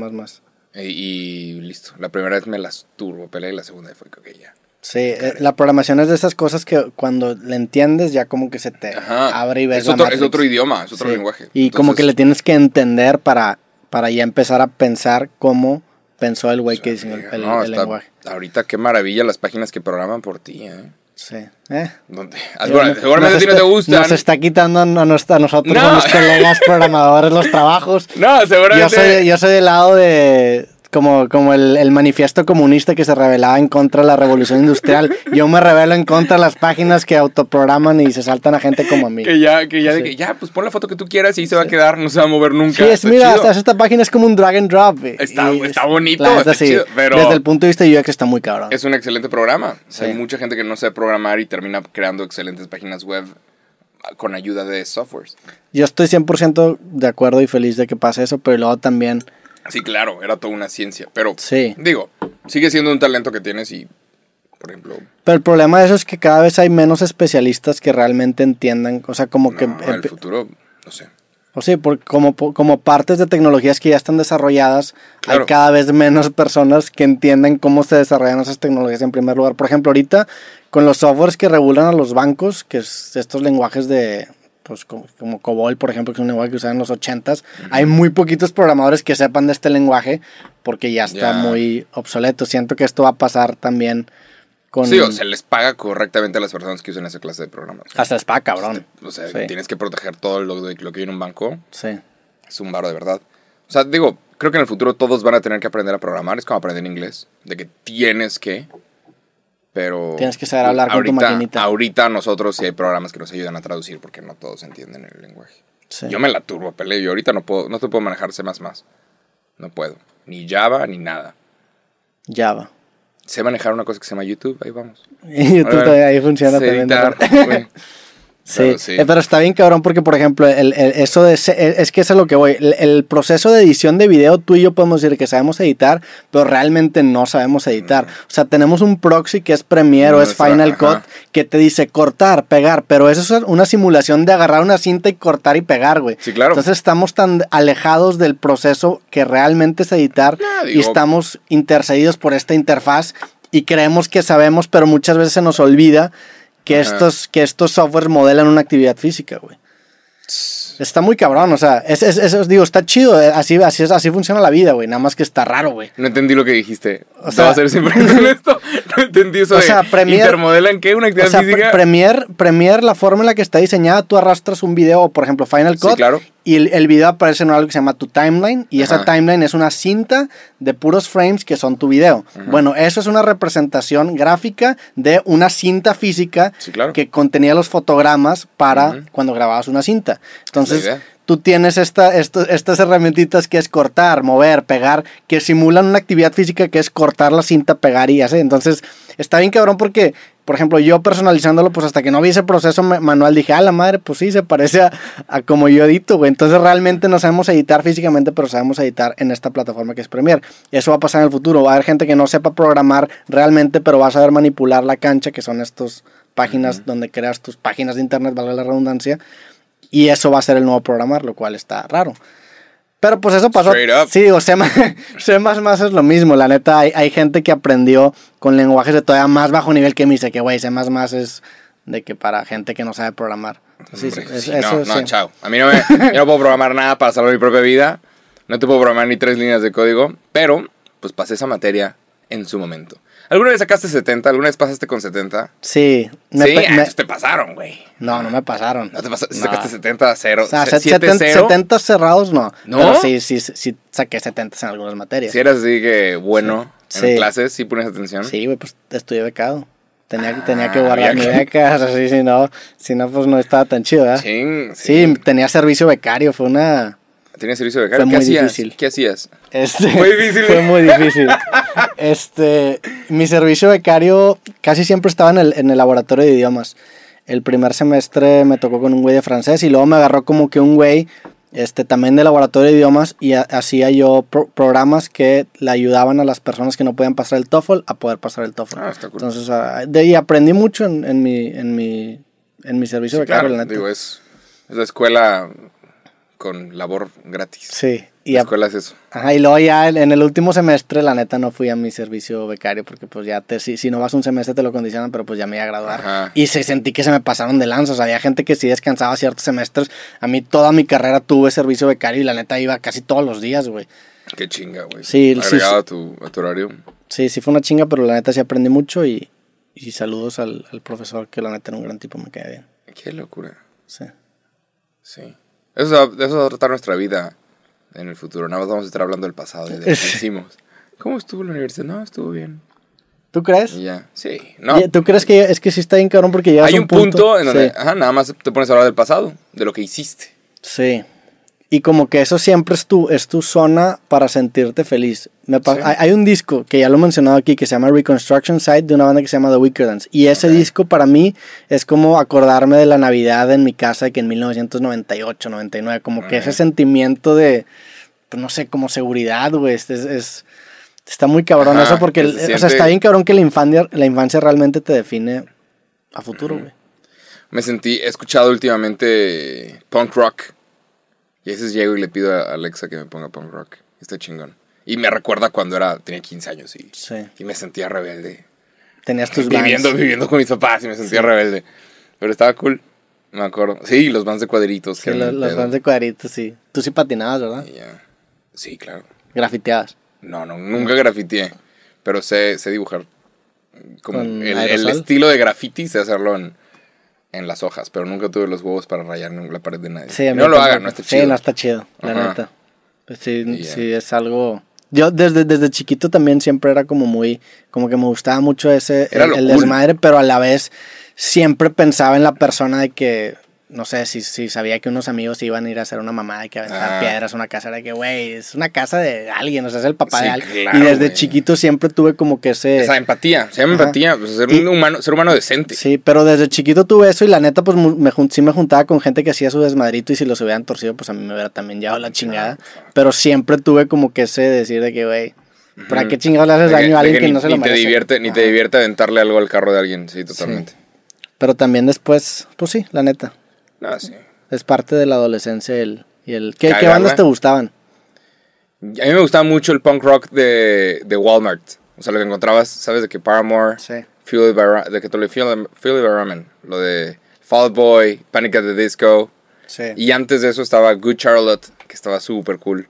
Y, y listo. La primera vez me las turbo peleé y la segunda fue que ya. Sí, eh, la programación es de esas cosas que cuando le entiendes ya como que se te Ajá. abre y ves es la otro, es otro idioma, es otro Sí. lenguaje. Y como que le tienes que entender para, para ya empezar a pensar cómo pensó el güey que diseñó el, el- no, el está- lenguaje. Ahorita qué maravilla las páginas que programan por ti, ¿eh? Sí. Eh. Bueno, seguramente a ti no te gustan. Nos está quitando a, nos- a nosotros, No. a los colegas programadores, los trabajos. No, Yo seguramente. soy, yo soy del lado de. Como, como el, el manifiesto comunista que se rebelaba en contra de la revolución industrial. Yo me rebelo en contra de las páginas que autoprograman y se saltan a gente como a mí. Que ya, que ya, de Sí. que ya, pues pon la foto que tú quieras y ahí se va a quedar, no se va a mover nunca. Sí, es, Está mira, hasta esta página es como un drag and drop. Está- Y está es- bonito, la neta, está chido, pero- Desde el punto de vista de UX está muy cabrón. Es un excelente programa. Sí. Hay mucha gente que no sabe programar y termina creando excelentes páginas web con ayuda de softwares. Yo estoy 100% de acuerdo y feliz de que pase eso, pero luego también, Sí, claro, era toda una ciencia. Pero, sí. digo, sigue siendo un talento que tienes y, por ejemplo, Pero el problema de eso es que cada vez hay menos especialistas que realmente entiendan, o sea, como que... no, en el futuro, no sé. O sí, por- como, como partes de tecnologías que ya están desarrolladas, hay cada vez menos personas que entienden cómo se desarrollan esas tecnologías en primer lugar. Por ejemplo, ahorita con los softwares que regulan a los bancos, que es estos lenguajes de, pues como, como COBOL, por ejemplo, que es un lenguaje que usaban en los 80s, hay muy poquitos programadores que sepan de este lenguaje porque ya está Ya. muy obsoleto. Siento que esto va a pasar también con... Sí, o se les paga correctamente a las personas que usan esa clase de programas. Hasta spa, cabrón. O sea, Sí. tienes que proteger todo lo, de- lo que hay en un banco. Sí. Es un varo de verdad. O sea, digo, creo que en el futuro todos van a tener que aprender a programar. Es como aprender inglés. De que tienes que. Pero. Tienes que saber hablar con tu ahorita, maquinita. Ahorita nosotros sí hay programas que nos ayudan a traducir porque no todos entienden el lenguaje. sí. Yo me la turbo, peleo. Yo ahorita no puedo, no te puedo manejar C. No puedo. Ni Java ni nada. Java. Sé manejar una cosa que se llama YouTube. Ahí vamos. YouTube ahí funciona también. Sí, Claro, sí. eh, pero está bien cabrón porque, por ejemplo, el, el- eso de... eh, Es que eso es lo que voy. El, el proceso de edición de video, tú y yo podemos decir que sabemos editar, pero realmente no sabemos editar. O sea, tenemos un proxy que es Premiere o es Final. Cut que te dice cortar, pegar, pero eso es una simulación de agarrar una cinta y cortar y pegar, güey. Sí, claro. Entonces estamos tan alejados del proceso que realmente es editar y digo- estamos intercedidos por esta interfaz y creemos que sabemos, pero muchas veces se nos olvida que estos, que estos softwares modelan una actividad física, güey. Está muy cabrón, o sea, es, es- es- digo, está chido, eh, así, así, así funciona la vida, güey, nada más que está raro, güey. No entendí lo que dijiste. O sea- sea, a ser siempre honesto. No entendí eso O de sea, Premiere- intermodelan qué una actividad O sea, física. Pre- Premiere, Premiere, la forma en la que está diseñada, tú arrastras un video, por ejemplo, Final Sí, Cut, claro. Y el, el video aparece en algo que se llama tu timeline, y esa timeline es una cinta de puros frames que son tu video. Bueno, eso es una representación gráfica de una cinta física Sí, claro. que contenía los fotogramas para cuando grababas una cinta. Entonces. Tú tienes esta, esto- estas herramientitas que es cortar, mover, pegar, que simulan una actividad física que es cortar la cinta, pegar y así. Entonces, está bien cabrón porque, por ejemplo, yo personalizándolo, pues hasta que no vi ese proceso ma- manual dije, ah, la madre, pues sí, se parece a, a como yo edito, güey. Entonces, realmente no sabemos editar físicamente, pero sabemos editar en esta plataforma que es Premiere. Eso va a pasar en el futuro. Va a haber gente que no sepa programar realmente, pero va a saber manipular la cancha, que son estas páginas donde creas tus páginas de internet, valga la redundancia. Y eso va a ser el nuevo programar, lo cual está raro. Pero pues eso pasó. Sí, o sea, C es lo mismo. La neta, hay, hay gente que aprendió con lenguajes de todavía más bajo nivel que me dice que, güey, C es de que para gente que no sabe programar. Sí, sí, Hombre, es- sí, eso no, no, sí. chao. A mí no me, yo no puedo programar nada para salvar mi propia vida. No te puedo programar ni tres líneas de código. Pero, pues pasé esa materia en su momento. ¿Alguna vez sacaste 70? ¿Alguna vez pasaste con 70? Sí. me sí, ah, me- te pasaron, güey. no, no me pasaron. No te pasaste, No. sacaste 70 a 0. O sea, se- set- 7 seten- 0. 70 cerrados no. ¿No? Pero sí, sí, sí, sí saqué 70 en algunas materias. Si eras así que bueno Sí. en Sí. clases, sí pones atención. Sí, güey, pues estudié becado. Tenía, tenía que Ah, guardar mi beca, así, si no, si no, pues no estaba tan chido, ¿verdad? Ching, Sí, tenía servicio becario, fue una... Tenías servicio de becario. Fue ¿Qué muy hacías? difícil. ¿Qué hacías? Este, Fue difícil. Fue muy difícil. Este, mi servicio becario casi siempre estaba en el, en el laboratorio de idiomas. El primer semestre me tocó con un güey de francés y luego me agarró como que un güey este, también de laboratorio de idiomas y ha- hacía yo pro- programas que le ayudaban a las personas que no podían pasar el TOEFL a poder pasar el TOEFL. Ah, está cool. Entonces, ah, de ahí aprendí mucho en, en mi, en, mi, en mi servicio Sí, becario, claro, la neta. digo, es, es la escuela con labor gratis. Sí, y la a- escuela es eso. Ajá, y luego ya en, en el último semestre, la neta, no fui a mi servicio becario porque pues ya te, si, si no vas un semestre te lo condicionan, pero pues ya me iba a graduar. Ajá. Y se sentí que se me pasaron de lanza, o sea, había gente que sí descansaba ciertos semestres. A mí toda mi carrera tuve servicio becario y la neta iba casi todos los días, güey. Qué chinga, güey. Sí, sí, Agregado sí. A, tu, a tu horario. Sí, sí fue una chinga, pero la neta sí aprendí mucho y, y saludos al, al profesor que la neta era un gran tipo, me cae bien. Qué locura. Sí. Sí. Eso, eso va a tratar nuestra vida en el futuro. Nada más vamos a estar hablando del pasado y de lo que hicimos. ¿Cómo estuvo la universidad? No, estuvo bien. ¿Tú crees? Ya. Sí. No. ¿Tú crees que es que sí está bien cabrón porque llegas Hay un punto, en donde Sí. ajá, nada más te pones a hablar del pasado, de lo que hiciste. Sí. Y como que eso siempre es tu, es tu zona para sentirte feliz. Me Sí. hay, hay un disco que ya lo he mencionado aquí que se llama Reconstruction Site de una banda que se llama The Wicker Dance. Y ese disco para mí es como acordarme de la Navidad en mi casa que en 1998, 99. Como que ese sentimiento de, pues no sé, como seguridad, güey. Es, es- es- está muy cabrón Ajá, eso porque, se o sea, siente- está bien cabrón que la infancia, la infancia realmente te define a futuro, güey. Me sentí, he escuchado últimamente punk rock. Y a veces llego y le pido a Alexa que me ponga punk rock. Está chingón. Y me recuerda cuando era, tenía 15 años y, Sí. y me sentía rebelde. Tenías tus Viviendo, bands. viviendo con mis papás y me sentía rebelde. Pero estaba cool. Me acuerdo. Sí, los bands de cuadritos. Sí, los, los bands de cuadritos, sí. Tú sí patinabas, ¿verdad? Y ya. Sí, claro. Grafiteabas. No, no, nunca grafiteé. Pero sé, sé dibujar. Como ¿Con el, el estilo de graffiti, sé hacerlo en, en las hojas. Pero nunca tuve los huevos para rayar en la pared de nadie. Sí, no lo hagan, no está chido. Sí, no está chido, la Ajá. neta. Pues sí, sí, es algo... Yo desde, desde chiquito también siempre era como muy... Como que me gustaba mucho ese... El, lo el cool. desmadre, pero a la vez siempre pensaba en la persona de que... No sé, si, si sabía que unos amigos iban a ir a hacer una mamada y que aventar Ah. piedras a una casa, era que, güey, es una casa de alguien, o sea, es el papá Sí, de alguien. claro, y desde chiquito siempre tuve como que ese... Esa empatía. Se llama Ajá. empatía. Pues, ser Y- un humano, ser humano decente. Sí, pero desde chiquito tuve eso y la neta, pues me, sí me juntaba con gente que hacía su desmadrito y si los hubieran torcido, pues a mí me hubiera también llevado la chingada. Pero siempre tuve como que ese decir de que, güey, ¿para qué chingados le haces daño a de alguien que, ni, no se ni lo te merece? divierte, ni te divierte aventarle algo al carro de alguien. Sí, totalmente. Pero también después, pues sí, la neta, No, sí. es parte de la adolescencia el, y el... ¿Qué, ¿Qué Cagarla. bandas te gustaban? A mí me gustaba mucho el punk rock de, de Walmart. O sea, lo que encontrabas, ¿sabes? De que Paramore, Sí. Fueled by, de que te lo Fueled Fueled by Ramen, lo de Fall Boy, Panic at the Disco. Sí. Y antes de eso estaba Good Charlotte, que estaba súper cool.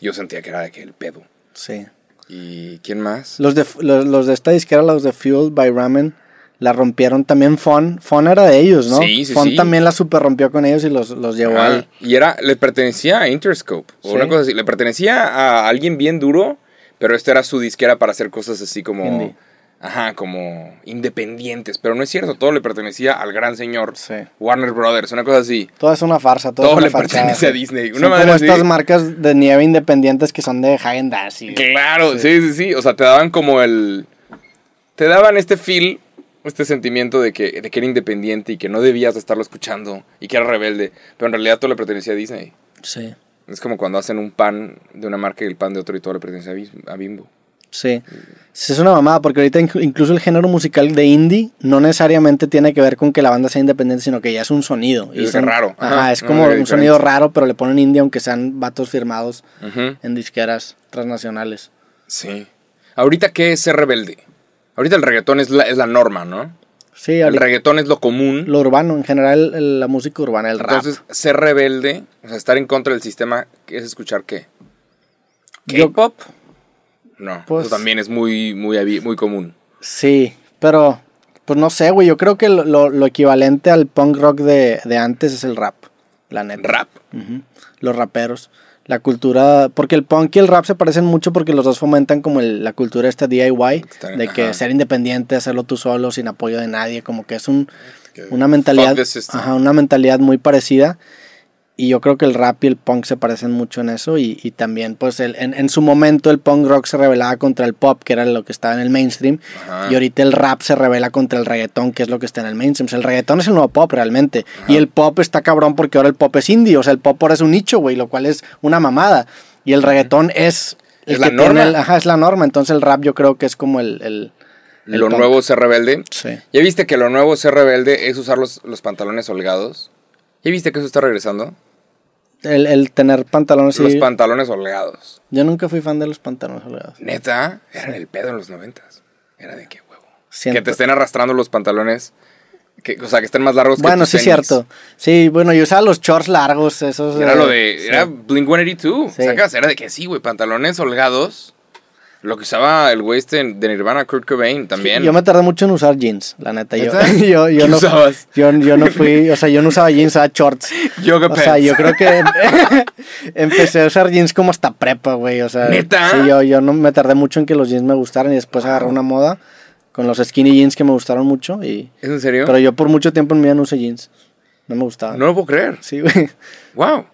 Yo sentía que era de que el pedo. Sí. ¿Y quién más? Los de, los, los de esta disquera, los de Fueled by Ramen, la rompieron también Fon. Fon era de ellos, ¿no? Sí, sí, Fon sí. también la super rompió con ellos y los, los llevó al... Y era, le pertenecía a Interscope, o Sí. una cosa así. Le pertenecía a alguien bien duro, pero este era su disquera para hacer cosas así como Indie. Ajá, como independientes. Pero no es cierto, todo le pertenecía al gran señor Sí. Warner Brothers, una cosa así. Todo es una farsa, todo, Todo es una le fachada, pertenece a sí. Disney. Son Una manera como así. estas marcas de nieve independientes que son de Hagen Dazs. Claro, sí. sí, sí, O sea, te daban como el. Te daban este feel, este sentimiento de que, de que era independiente y que no debías de estarlo escuchando y que era rebelde. Pero en realidad todo le pertenecía a Disney. Sí. Es como cuando hacen un pan de una marca y el pan de otro y todo le pertenece a Bimbo. Sí. Es una mamada, porque ahorita inc- incluso el género musical de indie no necesariamente tiene que ver con que la banda sea independiente, sino que ya es un sonido. Es son- raro. Ajá, Ajá, es como un sonido raro, pero le ponen indie aunque sean vatos firmados en disqueras transnacionales. Sí. Ahorita, ¿qué es ser rebelde? Ahorita el reggaetón es la, es la norma, ¿no? Sí, El reggaetón es lo común. lo urbano, en general la música urbana, el rap. Entonces, ser rebelde, o sea, estar en contra del sistema, ¿es escuchar qué? ¿K-pop? No, Pues- eso también es muy, muy, muy común. Sí, pero pues no sé, güey, yo creo que lo, lo- lo equivalente al punk rock de, de antes es el rap, la neta. Rap. Los raperos. La cultura, porque el punk y el rap se parecen mucho porque los dos fomentan como el- la cultura esta DIY, de que ajá. ser independiente, hacerlo tú solo, sin apoyo de nadie, como que es un, una mentalidad, ajá, una mentalidad muy parecida. Y yo creo que el rap y el punk se parecen mucho en eso. Y, y también, pues, el- en, en su momento el punk rock se rebelaba contra el pop, que era lo que estaba en el mainstream. Ajá. Y ahorita el rap se revela contra el reggaetón, que es lo que está en el mainstream. O sea, el reggaetón es el nuevo pop realmente. Y el pop está cabrón porque ahora el pop es indie. O sea, el pop ahora es un nicho, güey, lo cual es una mamada. Y el reggaetón es... el Es la norma. el- ajá, es la norma. Entonces el rap yo creo que es como el... el- el Lo punk. nuevo ser rebelde. Sí. ¿Ya viste que lo nuevo ser rebelde es usar los, los pantalones holgados? ¿Ya viste que eso está regresando? El, el tener pantalones Los pantalones holgados. Yo nunca fui fan de los pantalones holgados. Neta, eran el pedo en los noventas. Era de qué huevo. Siento- Que te estén arrastrando los pantalones. Que, o sea, que estén más largos que Bueno, sí, es cierto. Sí, bueno, yo usaba los shorts largos, esos. Era eh, lo de. sí. Era Blink 182. Sí. Sacas, era de que sí, güey. Pantalones holgados. Lo que usaba el güey este de Nirvana, Kurt Cobain, también. Yo me tardé mucho en usar jeans, la neta. Yo, yo, yo ¿Qué no, usabas? Yo, yo no fui, o sea, yo no usaba jeans, usaba shorts. Yoga O sea, yo creo que empecé a usar jeans como hasta prepa, güey. O sea, ¿Neta? Sí, yo, yo no me tardé mucho en que los jeans me gustaran y después agarré una moda con los skinny jeans que me gustaron mucho. Y, ¿Es en serio? pero yo por mucho tiempo en mi vida no usé jeans. No me gustaban. No lo puedo creer. Sí, güey. Wow.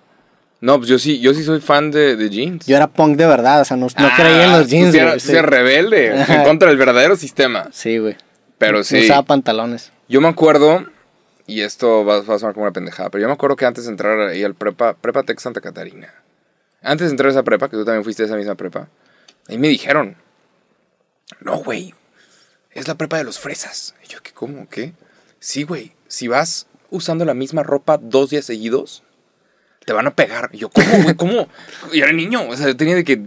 No, pues yo sí, yo sí soy fan de, de jeans. Yo era punk de verdad, o sea, no, no Ah, creía en los tú jeans, güey. eras- Sí, rebelde. En contra del verdadero sistema. Sí, güey. Pero sí. Usaba pantalones. Yo me acuerdo, y esto va, va a sonar como una pendejada, pero yo me acuerdo que antes de entrar ahí al prepa, Prepa Tech Santa Catarina, antes de entrar a esa prepa, que tú también fuiste a esa misma prepa, ahí me dijeron, no, güey, es la prepa de los fresas. Y yo, ¿qué, cómo, qué? Sí, güey, si vas usando la misma ropa dos días seguidos, te van a pegar. Y yo, ¿cómo, güey? ¿Cómo? Y era niño, o sea, yo tenía de que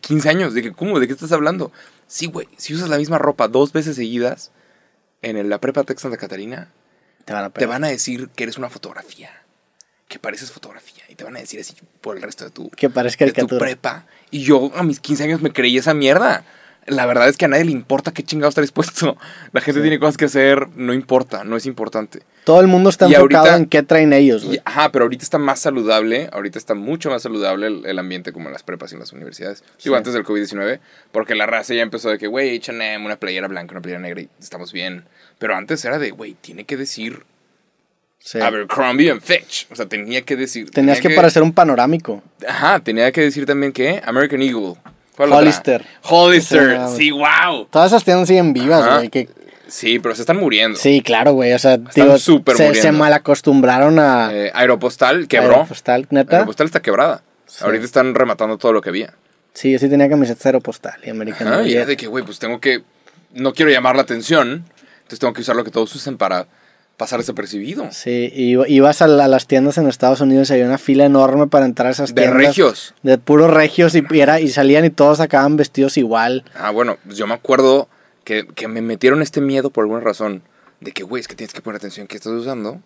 15 años, de que, ¿cómo? ¿De qué estás hablando? Sí, güey, si usas la misma ropa dos veces seguidas en la prepa Tech Santa Catarina, Te van a te van a decir que eres una fotografía, que pareces fotografía, y te van a decir así por el resto de tu, Que parezca de tu prepa. Y yo a mis 15 años me creí esa mierda. La verdad es que a nadie le importa qué chingado está dispuesto. La gente tiene cosas que hacer, no importa, no es importante. Todo el mundo está Y enfocado ahorita- en qué traen ellos, güey. Ajá, pero ahorita está más saludable, ahorita está mucho más saludable el, el ambiente como en las prepas y en las universidades. Digo, Sí. antes del COVID-19, porque la raza ya empezó de que, güey, H&M, una playera blanca, una playera negra y estamos bien. Pero antes era de, güey, tiene que decir Sí. Abercrombie and Fitch. O sea, tenía que decir... Tenías tenía que, parecer un panorámico. Ajá, tenía que decir también que American Eagle. Hollister. Hollister, Sí, wow. Todas esas tiendas siguen vivas, güey. que- Sí, pero se están muriendo. Sí, claro, güey. O sea, digo, súper se, muriendo. se malacostumbraron a... Eh, Aeropostal quebró. Aeropostal, neta. Aeropostal está quebrada. Sí. Ahorita están rematando todo lo que había. Sí, yo sí tenía camisetas Aeropostal y American Ajá, y es de que, güey, pues tengo que. No quiero llamar la atención. Entonces tengo que usar lo que todos usan para pasar desapercibido. Sí, y ibas a, la- a las tiendas en Estados Unidos y había una fila enorme para entrar a esas De tiendas. regios. De puros regios y, y era, y salían y todos acaban vestidos igual. Ah, bueno, pues yo me acuerdo que, que me metieron este miedo por alguna razón. De que, güey, es que tienes que poner atención qué estás usando.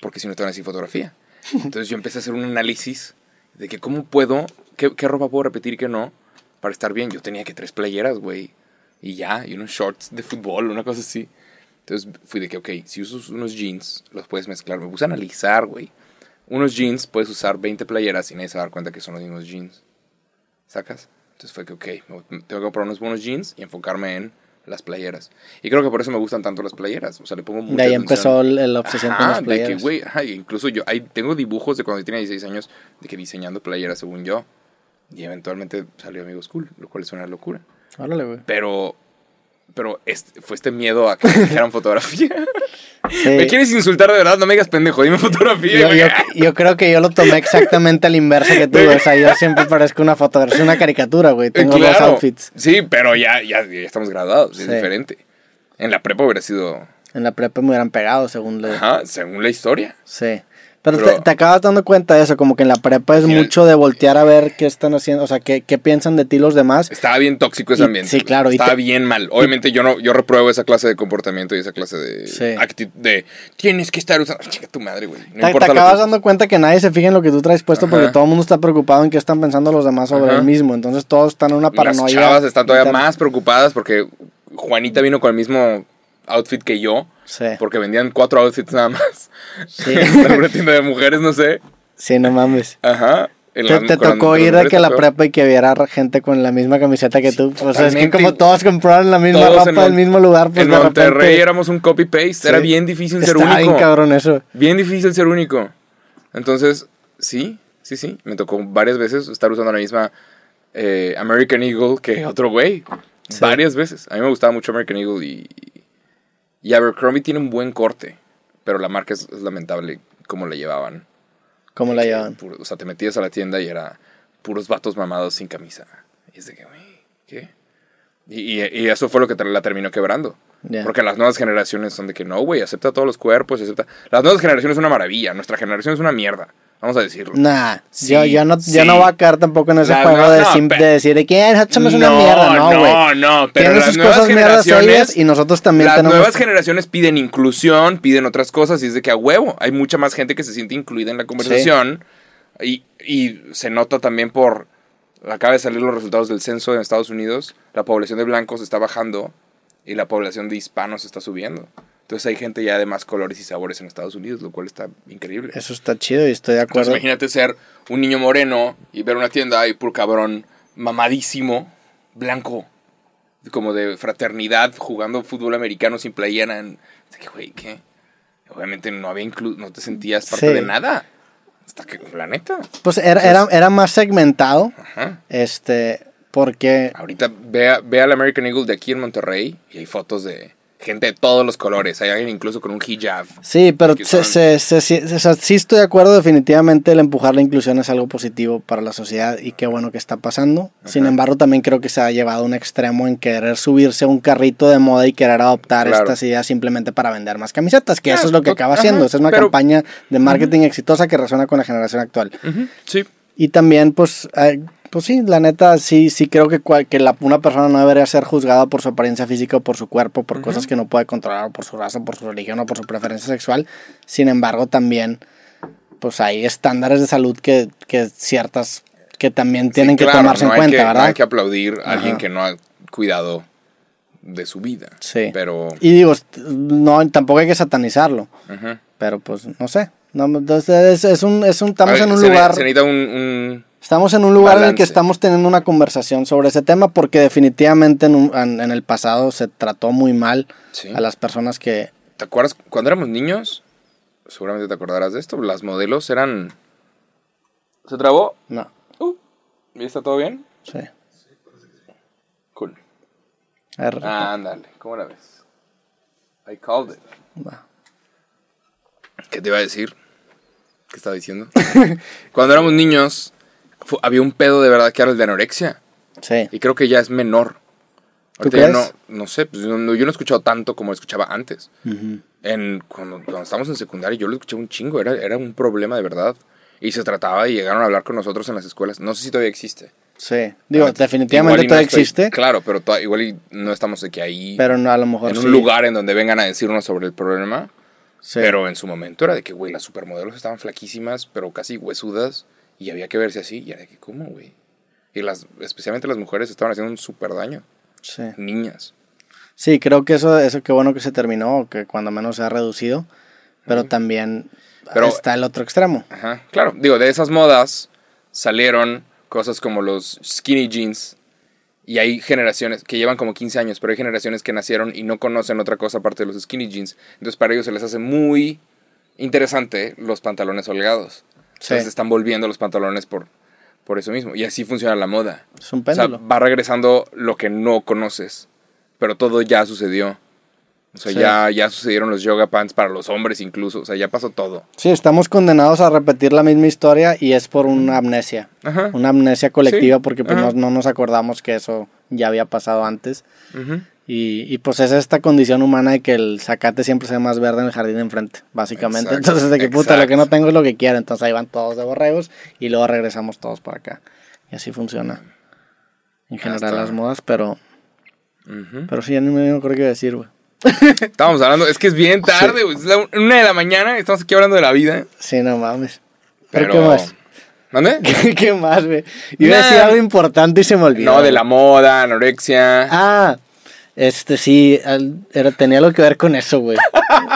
Porque si no te van a decir fotografía. Entonces yo empecé a hacer un análisis de que cómo puedo, qué, qué ropa puedo repetir y qué no, para estar bien. Yo tenía que tres playeras, güey. Y ya, y unos shorts de fútbol, una cosa así. Entonces fui de que, ok, si usas unos jeans, los puedes mezclar. Me puse a analizar, güey. Unos jeans puedes usar 20 playeras y nadie se va a dar cuenta que son los mismos jeans. ¿Sacas? Entonces fue que, ok, tengo que comprar unos buenos jeans y enfocarme en las playeras. Y creo que por eso me gustan tanto las playeras. O sea, le pongo mucha De ahí atención. empezó el- la obsesión con Ajá, las de playeras. que, güey, ajá, incluso yo ahí tengo dibujos de cuando yo tenía 16 años de que diseñando playeras según yo. Y eventualmente salió Amigos Cool, lo cual es una locura. Órale, güey. Pero, pero este, fue este miedo a que me dijeran fotografía. Sí. ¿Me quieres insultar de verdad? No me digas pendejo, dime fotografía. Yo, güey. yo, yo creo que yo lo tomé exactamente al inverso que tú. O sea, yo siempre parezco una fotografía, una caricatura, güey. Tengo dos outfits. Sí, pero ya, ya, ya estamos graduados, es diferente. En la prepa hubiera sido, En la prepa me hubieran pegado, según le... ajá, según la historia. Sí. Pero, Pero- te, te acabas dando cuenta de eso, como que en la prepa es final- mucho de voltear a ver qué están haciendo, o sea, qué, qué piensan de ti los demás. Estaba bien tóxico ese Y- ambiente. sí, claro, Estaba te- bien mal. Obviamente yo no, yo repruebo esa clase de comportamiento y esa clase de Sí. actitud de tienes que estar usando. Chica tu madre, güey. No te, importa acabas que- dando cuenta que nadie se fija en lo que tú traes puesto porque todo el mundo está preocupado en qué están pensando los demás sobre Ajá. el mismo. Entonces todos están en una Las paranoia. chavas están todavía más preocupadas porque Juanita vino con el mismo outfit que yo. Sí. Porque vendían cuatro outfits nada más. Sí. en una tienda de mujeres, no sé. Sí, no mames. Ajá. Te, la- tocó ir de que la prepa y que viera gente con la misma camiseta que tú. Pues es que como todos compraron la misma ropa del mismo lugar, pues en de Monterrey repente... éramos un copy-paste. Era bien difícil ser único. bien cabrón eso. Bien difícil ser único. Entonces, sí, sí, sí. Me tocó varias veces estar usando la misma eh, American Eagle que otro güey. Sí. Varias veces. A mí me gustaba mucho American Eagle y, y Abercrombie tiene un buen corte. Pero la marca es, es lamentable cómo la llevaban. ¿Cómo la llevan? puro- o sea, te metías a la tienda y era puros vatos mamados sin camisa. Y es de que, güey, ¿qué? Y, y- y eso fue lo que la terminó quebrando. Porque las nuevas generaciones son de que no, güey, acepta todos los cuerpos, acepta. Las nuevas generaciones son una maravilla. Nuestra generación es una mierda. Vamos a decirlo. Nah, Sí, yo, yo, no, yo sí. no voy a caer tampoco en ese La- juego no, de, no, sim- pero- de decir de que "Eh, nosotros somos una mierda. No, güey. no, no, pero Tienen las sus nuevas cosas mierdas generaciones. ellas y nosotros también las tenemos... nuevas generaciones piden inclusión, piden otras cosas y es de que a huevo hay mucha más gente que se siente incluida en la conversación y, y se nota también por acaba de salir los resultados del censo en Estados Unidos, la población de blancos está bajando y la población de hispanos está subiendo. Entonces hay gente ya de más colores y sabores en Estados Unidos, lo cual está increíble. Eso está chido y estoy de Entonces acuerdo. imagínate ser un niño moreno y ver una tienda y por cabrón mamadísimo, blanco, como de fraternidad, jugando fútbol americano sin playera. En, güey, ¿qué? Obviamente no había inclu no te sentías parte Sí. de nada. Hasta que, la neta. Pues era, era, era más segmentado, Ajá. este, porque... Ahorita ve, a- ve al American Eagle de aquí en Monterrey y hay fotos de gente de todos los colores. Hay alguien incluso con un hijab. Sí, pero se, se, se- sí- o sea, sí estoy de acuerdo, definitivamente el empujar la inclusión es algo positivo para la sociedad y qué bueno que está pasando. Sin embargo, también creo que se ha llevado a un extremo en querer subirse a un carrito de moda y querer adoptar Claro. estas ideas simplemente para vender más camisetas, que eso es lo que to- acaba ajá, haciendo. Esa es una pero- campaña de marketing exitosa que resuena con la generación actual. Sí. Y también, pues, eh, pues sí, la neta, sí, sí creo que, cual- que la- una persona no debería ser juzgada por su apariencia física o por su cuerpo, por Ujú. cosas que no puede controlar, o por su raza, por su religión o por su preferencia sexual. Sin embargo, también, pues hay estándares de salud que, que ciertas, que también tienen Sí, que claro, tomarse no en cuenta, que- no ¿verdad? hay que aplaudir a alguien Ajá. que no ha cuidado de su vida. Sí. Pero. Y digo, no, tampoco hay que satanizarlo, ujú. pero pues, no sé. No, entonces es, es un, es un, estamos ver, en un se ne- lugar... Se necesita un- un Estamos en un lugar en el que Balance. estamos teniendo una conversación sobre ese tema porque definitivamente en, un- en- en el pasado se trató muy mal Sí. a las personas que... ¿Te acuerdas? Cuando éramos niños, seguramente te acordarás de esto, las modelos eran... ¿Se trabó? No, Uh, ¿Y está todo bien? sí. Cool. Ver, Ah, ándale, ¿cómo la ves? I called it. va. ¿Qué te iba a decir? ¿Qué estaba diciendo? Cuando éramos niños, fu- había un pedo de verdad que era el de anorexia. Sí. Y creo que ya es menor. ¿Tú ya no, crees? no sé, pues yo no, yo no he escuchado tanto como escuchaba antes. Ujú. En, cuando, cuando estábamos en secundaria yo lo escuché un chingo, era, era un problema de verdad. Y se trataba y llegaron a hablar con nosotros en las escuelas. No sé si todavía existe. Sí. Digo, Ah, definitivamente no todavía estoy- existe, Claro, pero to- igual y no estamos que ahí pero no, a lo mejor en un sí. lugar en donde vengan a decirnos sobre el problema. Sí. Pero en su momento era de que, güey, las supermodelos estaban flaquísimas, pero casi huesudas. Y había que verse así. Y era de que, ¿cómo, güey? Y las, especialmente las mujeres estaban haciendo un súper daño. Sí. Niñas. Sí, creo que eso, eso qué bueno que se terminó, que cuando menos se ha reducido, pero también Pero- está el otro extremo. Ajá, claro. Digo, de esas modas salieron cosas como los skinny jeans Y hay generaciones que llevan como 15 años, pero hay generaciones que nacieron y no conocen otra cosa aparte de los skinny jeans. Entonces para ellos se les hace muy interesante los pantalones holgados. Sí. Entonces están volviendo los pantalones por, por eso mismo. Y así funciona la moda. Es un O sea, péndulo. va regresando lo que no conoces. Pero todo ya sucedió. O sea, Sí. ya, ya sucedieron los yoga pants para los hombres incluso. O sea, ya pasó todo. Sí, estamos condenados a repetir la misma historia y es por una amnesia. Ajá. Una amnesia colectiva Sí, porque pues, no, no nos acordamos que eso ya había pasado antes. Ujú. Y, y, pues es esta condición humana de que el zacate siempre se ve más verde en el jardín de enfrente, básicamente. Exacto, entonces, de que puta, lo que no tengo es lo que quiero. Entonces ahí van todos de borregos y luego regresamos todos para acá. Y así funciona en general las modas, pero, Ujú. pero sí, ya ni me acuerdo qué decir, güey. Estábamos hablando, es que es bien tarde, güey. Es la una de la mañana, estamos aquí hablando de la vida. Sí, no mames. ¿Pero Pero. qué más? ¿Mande? ¿Qué, qué más, güey? Iba a Nah. decir algo importante y se me olvidó. No, de la moda, anorexia. Ah, este sí, al- era, tenía algo que ver con eso, güey.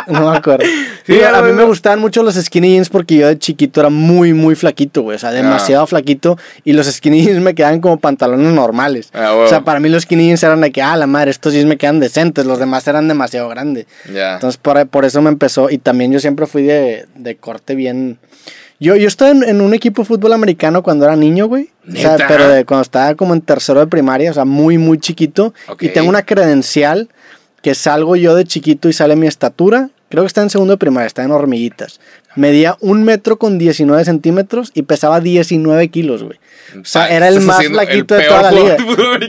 No me acuerdo. Sí, a mí me gustaban mucho los skinny jeans porque yo de chiquito era muy, muy flaquito, güey. O sea, demasiado flaquito. Y los skinny jeans me quedaban como pantalones normales. Ah. O sea, para mí los skinny jeans eran de que, ah, la madre, estos jeans me quedan decentes. Los demás eran demasiado grandes. Ya. Entonces, por, por eso me empezó. Y también yo siempre fui de, de corte bien. Yo, yo estaba en, en un equipo de fútbol americano cuando era niño, güey. O sea, ¿Neta? pero de cuando estaba como en tercero de primaria, o sea, muy, muy chiquito. Y tengo una credencial que salgo yo de chiquito y sale mi estatura. Creo que está en segundo de primaria, está en hormiguitas. Medía un metro con 19 centímetros y pesaba 19 kilos, güey. O sea, era el más flaquito de toda la liga.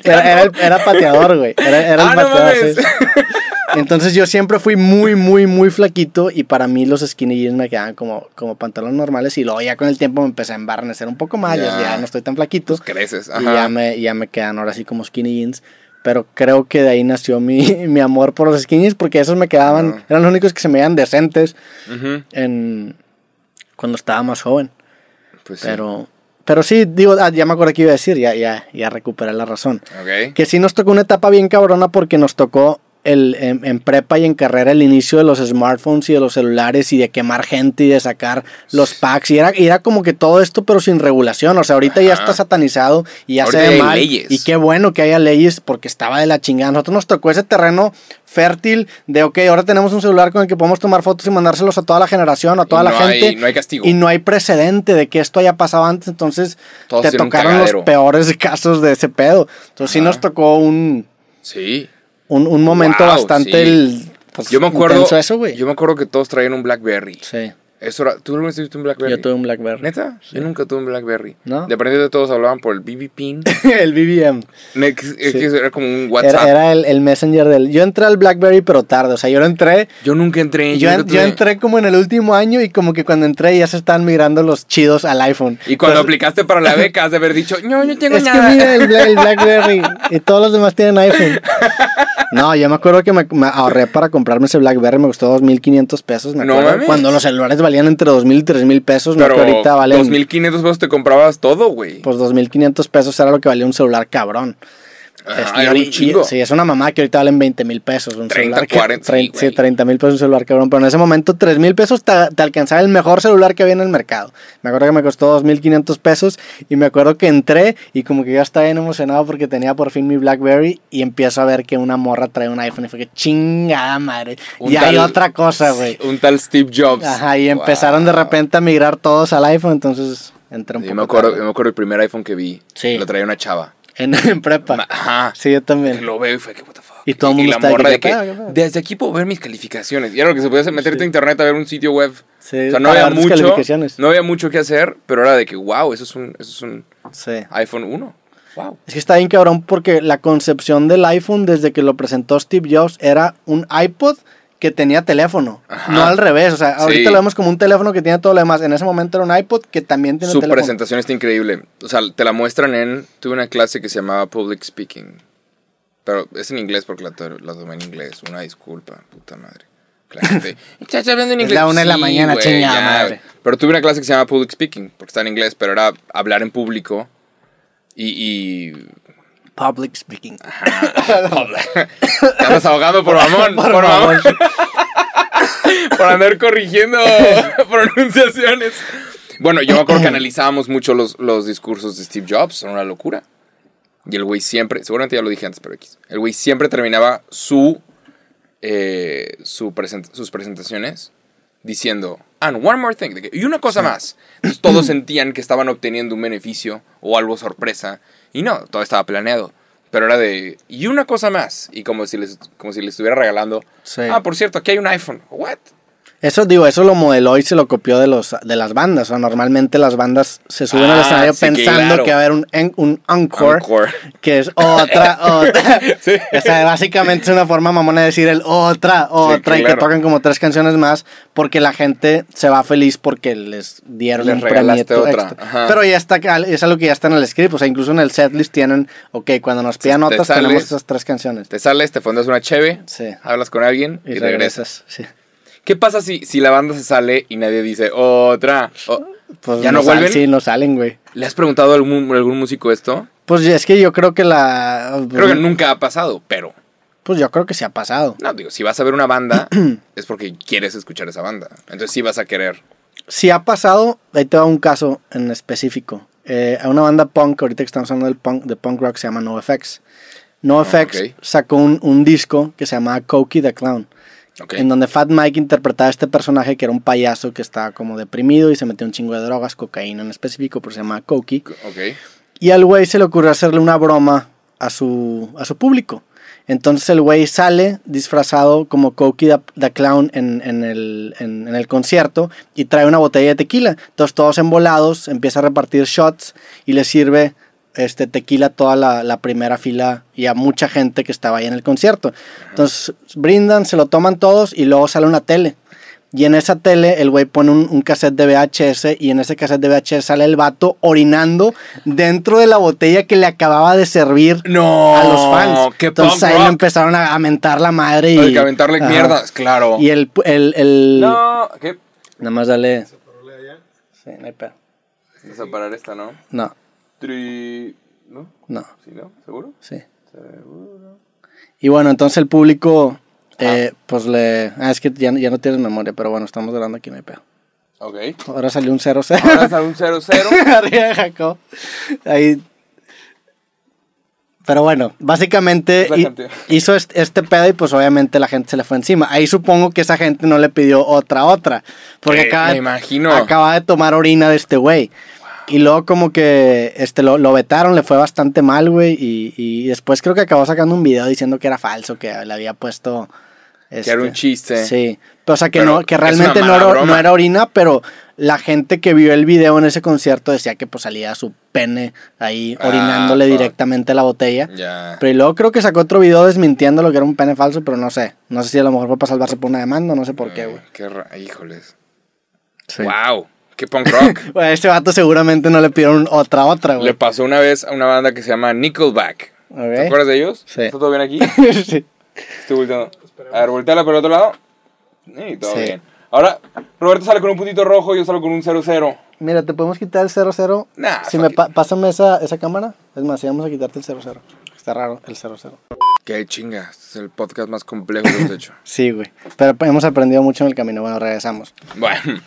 Era, era el- era pateador, güey. Era, era el Ah, no pateador. mames. Entonces yo siempre fui muy, muy, muy flaquito y para mí los skinny jeans me quedaban como, como pantalones normales y luego ya con el tiempo me empecé a embarnecer un poco más, ya, Ya. no estoy tan flaquito Pues creces. y Ajá. ya me, ya me quedan ahora sí como skinny jeans. Pero creo que de ahí nació mi, mi amor por los skinny jeans porque esos me quedaban, Ah. eran los únicos que se me veían decentes en, cuando estaba más joven. Pues sí. Pero, pero sí, digo, ah, ya me acuerdo que iba a decir, ya, ya, ya recuperé la razón. Ok. Que sí nos tocó una etapa bien cabrona porque nos tocó el, en, en prepa y en carrera el inicio de los smartphones y de los celulares y de quemar gente y de sacar los packs. Y era, y era como que todo esto, pero sin regulación. O sea, ahorita ya está satanizado y ya Ahorita se ve mal. leyes. Y qué bueno que haya leyes porque estaba de la chingada. Nosotros nos tocó ese terreno fértil de, ok, ahora tenemos un celular con el que podemos tomar fotos y mandárselos a toda la generación, a toda Y la no gente. hay- no hay castigo. Y no hay precedente de que esto haya pasado antes. Entonces, Todos te tocaron los peores casos de ese pedo. Entonces, sí nos tocó un, Sí. Un, un momento Wow, bastante sí. el, pues, Yo me acuerdo. eso. Yo me acuerdo que todos traían un Blackberry. Sí, Eso era, ¿Tú alguna vez tuviste un Blackberry? yo tuve un Blackberry. ¿Neta? Yo nunca tuve un Blackberry. ¿No? De todos hablaban por el BB Pin. el BBM. Ne- es que Sí. era como un WhatsApp. Era, era el, el messenger del... Yo entré al Blackberry, pero tarde. O sea, yo lo entré... Yo nunca entré. Yo, nunca en- yo tuve- entré como en el último año y como que cuando entré ya se estaban migrando los chidos al iPhone. Y cuando Entonces, aplicaste para la beca, has de haber dicho, no, yo tengo es nada. que mira el, el BlackBerry y todos los demás tienen iPhone. No, yo me acuerdo que me, me ahorré para comprarme ese BlackBerry, me costó 2.500 pesos, me No acuerdo. mames. Cuando los celulares valían entre 2.000 y 3.000 pesos, no Pero que ahorita valen... 2.500 pesos te comprabas todo, güey. Pues 2.500 pesos era lo que valía un celular cabrón. Ajá, un chingo. sí, es una mamá que ahorita valen 20 mil pesos. Un 30, celular que- 40, sí, trein- sí, güey. 30 mil pesos un celular cabrón. Pero en ese momento 3 mil pesos te, te alcanzaba el mejor celular que había en el mercado. Me acuerdo que me costó 2.500 pesos y me acuerdo que entré y como que yo estaba bien emocionado porque tenía por fin mi Blackberry y empiezo a ver que una morra trae un iPhone y fue que chingada madre. Un y hay otra cosa, güey. Un tal Steve Jobs. Ajá, y empezaron de repente a migrar todos al iPhone, entonces entré un Yo poco me acuerdo, yo me acuerdo el primer iPhone que vi. Sí. Lo traía una chava. En, en prepa. Ajá. Sí, yo también. Lo veo y fue que, what the fuck. Y todo el mundo la está de que, morra de ¿qué que, pedo? desde aquí puedo ver mis calificaciones. Y era lo que se podía hacer, meterte Sí. a internet a ver un sitio web. Sí, o sea, no había mucho, no había mucho que hacer, pero era de que, wow, eso es un, eso es un Sí. iPhone 1. Wow. Es que está bien cabrón porque la concepción del iPhone desde que lo presentó Steve Jobs era un iPod que tenía teléfono, Ajá. no al revés. O sea, ahorita Sí. lo vemos como un teléfono que tiene todo lo demás. En ese momento era un iPod que también tiene Su teléfono. presentación está increíble. O sea, te la muestran en. Tuve una clase que se llamaba Public Speaking. Pero es en inglés porque la, la tomé en inglés. Una disculpa, puta madre. "Estás hablando en Es inglés. la una de la mañana, güey, chingada ya, madre. Pero tuve una clase que se llama Public Speaking porque está en inglés, pero era hablar en público. Y. y Public speaking. andas ahogando por mamón. por, Por mamón. mamón. por andar corrigiendo pronunciaciones. Bueno, yo me acuerdo que analizábamos mucho los, los discursos de Steve Jobs, son una locura. Y el güey siempre, seguramente ya lo dije antes, pero X. El güey siempre terminaba su, eh, su present- sus presentaciones diciendo, and one more thing. y una cosa más. Entonces todos sentían que estaban obteniendo un beneficio o algo sorpresa. Y no, todo estaba planeado. Pero era de, y una cosa más. Y como si les, como si les estuviera regalando, Sí. ah, por cierto, aquí hay un iPhone. ¿What? Eso, digo, eso lo modeló y se lo copió de, los, de las bandas. O sea, normalmente las bandas se suben al Ah, escenario sí, pensando claro. que va a haber un, un encore, Encore. que es otra, otra. Sí. O sea, básicamente es una forma mamona de decir el otra, otra, y que tocan como tres canciones más porque la gente se va feliz porque les dieron Les un premio extra. Pero ya está, es algo que ya está en el script. O sea, incluso en el setlist tienen, ok, cuando nos pidan te notas sales. tenemos estas tres canciones. Te sales, te fondas una cheve, Sí. hablas con alguien y, Y, regresas. regresas. ¿Qué pasa si, si la banda se sale y nadie dice otra? O- Pues ¿Ya no sal- vuelven? Sí, no salen, güey. ¿Le has preguntado a algún, algún músico esto? Pues es que yo creo que la. Creo que nunca ha pasado, pero. Pues yo creo que sí ha pasado. No, digo, si vas a ver una banda, es porque quieres escuchar esa banda. Entonces sí vas a querer. Si ha pasado, ahí te va un caso en específico. Eh, a una banda punk, ahorita que estamos hablando del punk, de punk rock, se llama NoFX. NoFX Ah, ok. sacó un, un disco que se llama Cokie the Clown, En donde Fat Mike interpretaba a este personaje que era un payaso que estaba como deprimido y se metió un chingo de drogas, cocaína en específico, pero se llama Cokie. Ok. Y al güey se le ocurrió hacerle una broma a su, a su público. Entonces el güey sale disfrazado como Cokie the, the Clown en, en el, en- en el concierto y trae una botella de tequila. Entonces todos embolados, empieza a repartir shots y le sirve este tequila a toda la, la primera fila y a mucha gente que estaba ahí en el concierto. Entonces brindan, se lo toman todos y luego sale una tele. Y en esa tele el güey pone un, un cassette de VHS y en ese cassette de VHS sale el vato orinando dentro de la botella que le acababa de servir No, a los fans. qué Entonces ahí le empezaron a, a mentar la madre y... Hay que aventarle Ajá. mierdas, claro. Y el... el, el No, ¿qué? Nada más dale... Sí, no hay pedo. Vas a parar esta, ¿no? No, Tri... ¿No? no, ¿Sí, no? ¿Seguro? sí. Seguro. Y bueno, entonces el público... eh, pues le... Ah, es que ya, ya no tienes memoria, pero bueno, estamos grabando aquí, no hay pedo. Ok. Ahora salió un 0-0. Ahora sale un 0-0. Arriba de Jacob. Ahí. Pero bueno, básicamente hizo este, pedo y pues obviamente la gente se le fue encima. Ahí supongo que esa gente no le pidió otra otra. Porque Eh, acaba, me de- imagino. acaba de tomar orina de este güey. Y luego como que este lo, lo vetaron, le fue bastante mal, güey. Y, y después creo que acabó sacando un video diciendo que era falso, que le había puesto... Que era un este, chiste. Sí, pero, o sea que, Pero no, que realmente no era, no era orina, pero la gente que vio el video en ese concierto decía que pues salía su pene ahí Ah, orinándole fuck. directamente a la botella. Ya. Pero y luego creo que sacó otro video desmintiendo lo que era un pene falso, pero no sé. No sé si a lo mejor fue para salvarse por una demanda, no sé por qué, Eh, güey. Qué ra- Híjoles. Sí. Wow. Qué punk rock. A este vato seguramente no le pidieron otra, otra, Le güey. pasó una vez a una banda que se llama Nickelback. Ok. ¿Te acuerdas de ellos? Sí. ¿Está todo bien aquí? Sí. Estoy volteando. A ver, volteala por el otro lado. Sí, todo Sí. bien. Ahora, Roberto sale con un puntito rojo y yo salgo con un 0-0. Mira, ¿te podemos quitar el 00? Nah, si me pa- pásame esa, esa cámara. Es más, si vamos a quitarte el 00. Está raro el 00. Qué chinga. Este es el podcast más complejo que hemos hecho. Sí, güey. Pero hemos aprendido mucho en el camino. Bueno, regresamos. Bueno.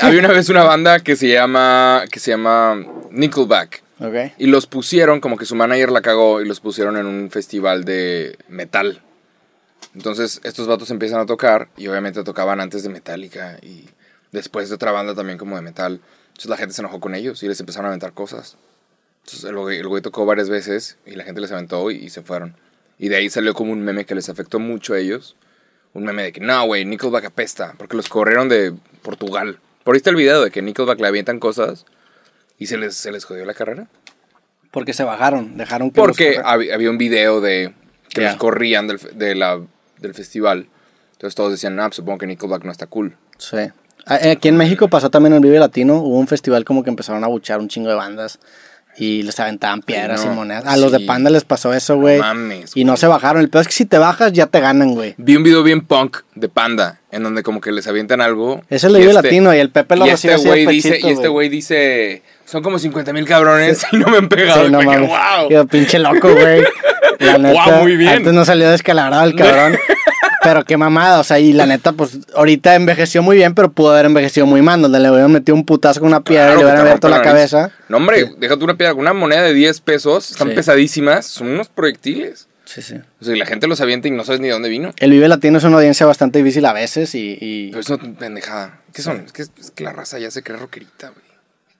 Había una vez una banda que se llama. que se llama Nickelback. Y los pusieron, como que su manager la cagó y los pusieron en un festival de metal. Entonces estos vatos empiezan a tocar y obviamente tocaban antes de Metallica y después de otra banda también como de metal. Entonces la gente se enojó con ellos y les empezaron a aventar cosas. Entonces el güey, el güey tocó varias veces y la gente les aventó y, y se fueron. Y de ahí salió como un meme que les afectó mucho a ellos. Un meme de que no, güey, Nickelback apesta porque los corrieron de Portugal. Por ahí está el video de que Nickelback le avientan cosas y se les, se les jodió la carrera. Porque se bajaron, dejaron que los Porque hab- había un video de que los corrían del, fe- de la, del festival. Entonces todos decían, ah, pues supongo que Nickelback no está cool. Sí. Aquí en México pasó también el Vive Latino. Hubo un festival como que empezaron a buchar un chingo de bandas. Y les aventaban piedras no. y monedas. A los Sí. de Panda les pasó eso, güey. mames, y no se bajaron. El peor es que si te bajas ya te ganan, güey. Vi un video bien punk de Panda, en donde como que les avientan algo. Es el Vive este- Latino y el Pepe lo y recibe este así de güey dice, pechito, y este güey dice, son como 50 mil cabrones y no me han pegado. Sí, no mames. wow. Yo, pinche loco, güey. La neta, Guau, muy bien. Antes no salió descalabrado el cabrón. Pero qué mamada, o sea, y la neta, pues ahorita envejeció muy bien, pero pudo haber envejecido muy mal, donde le hubieran metido un putazo con una piedra y le hubieran abierto la nariz. cabeza. No, hombre, déjate una piedra, una moneda de 10 pesos, están Sí. pesadísimas, son unos proyectiles. Sí, sí. O sea, y la gente los avienta y no sabes ni de dónde vino. El Vive Latino es una audiencia bastante difícil a veces y, y, Pero es una pendejada. ¿Qué son? Es que, es que la raza ya se cree rockerita, güey.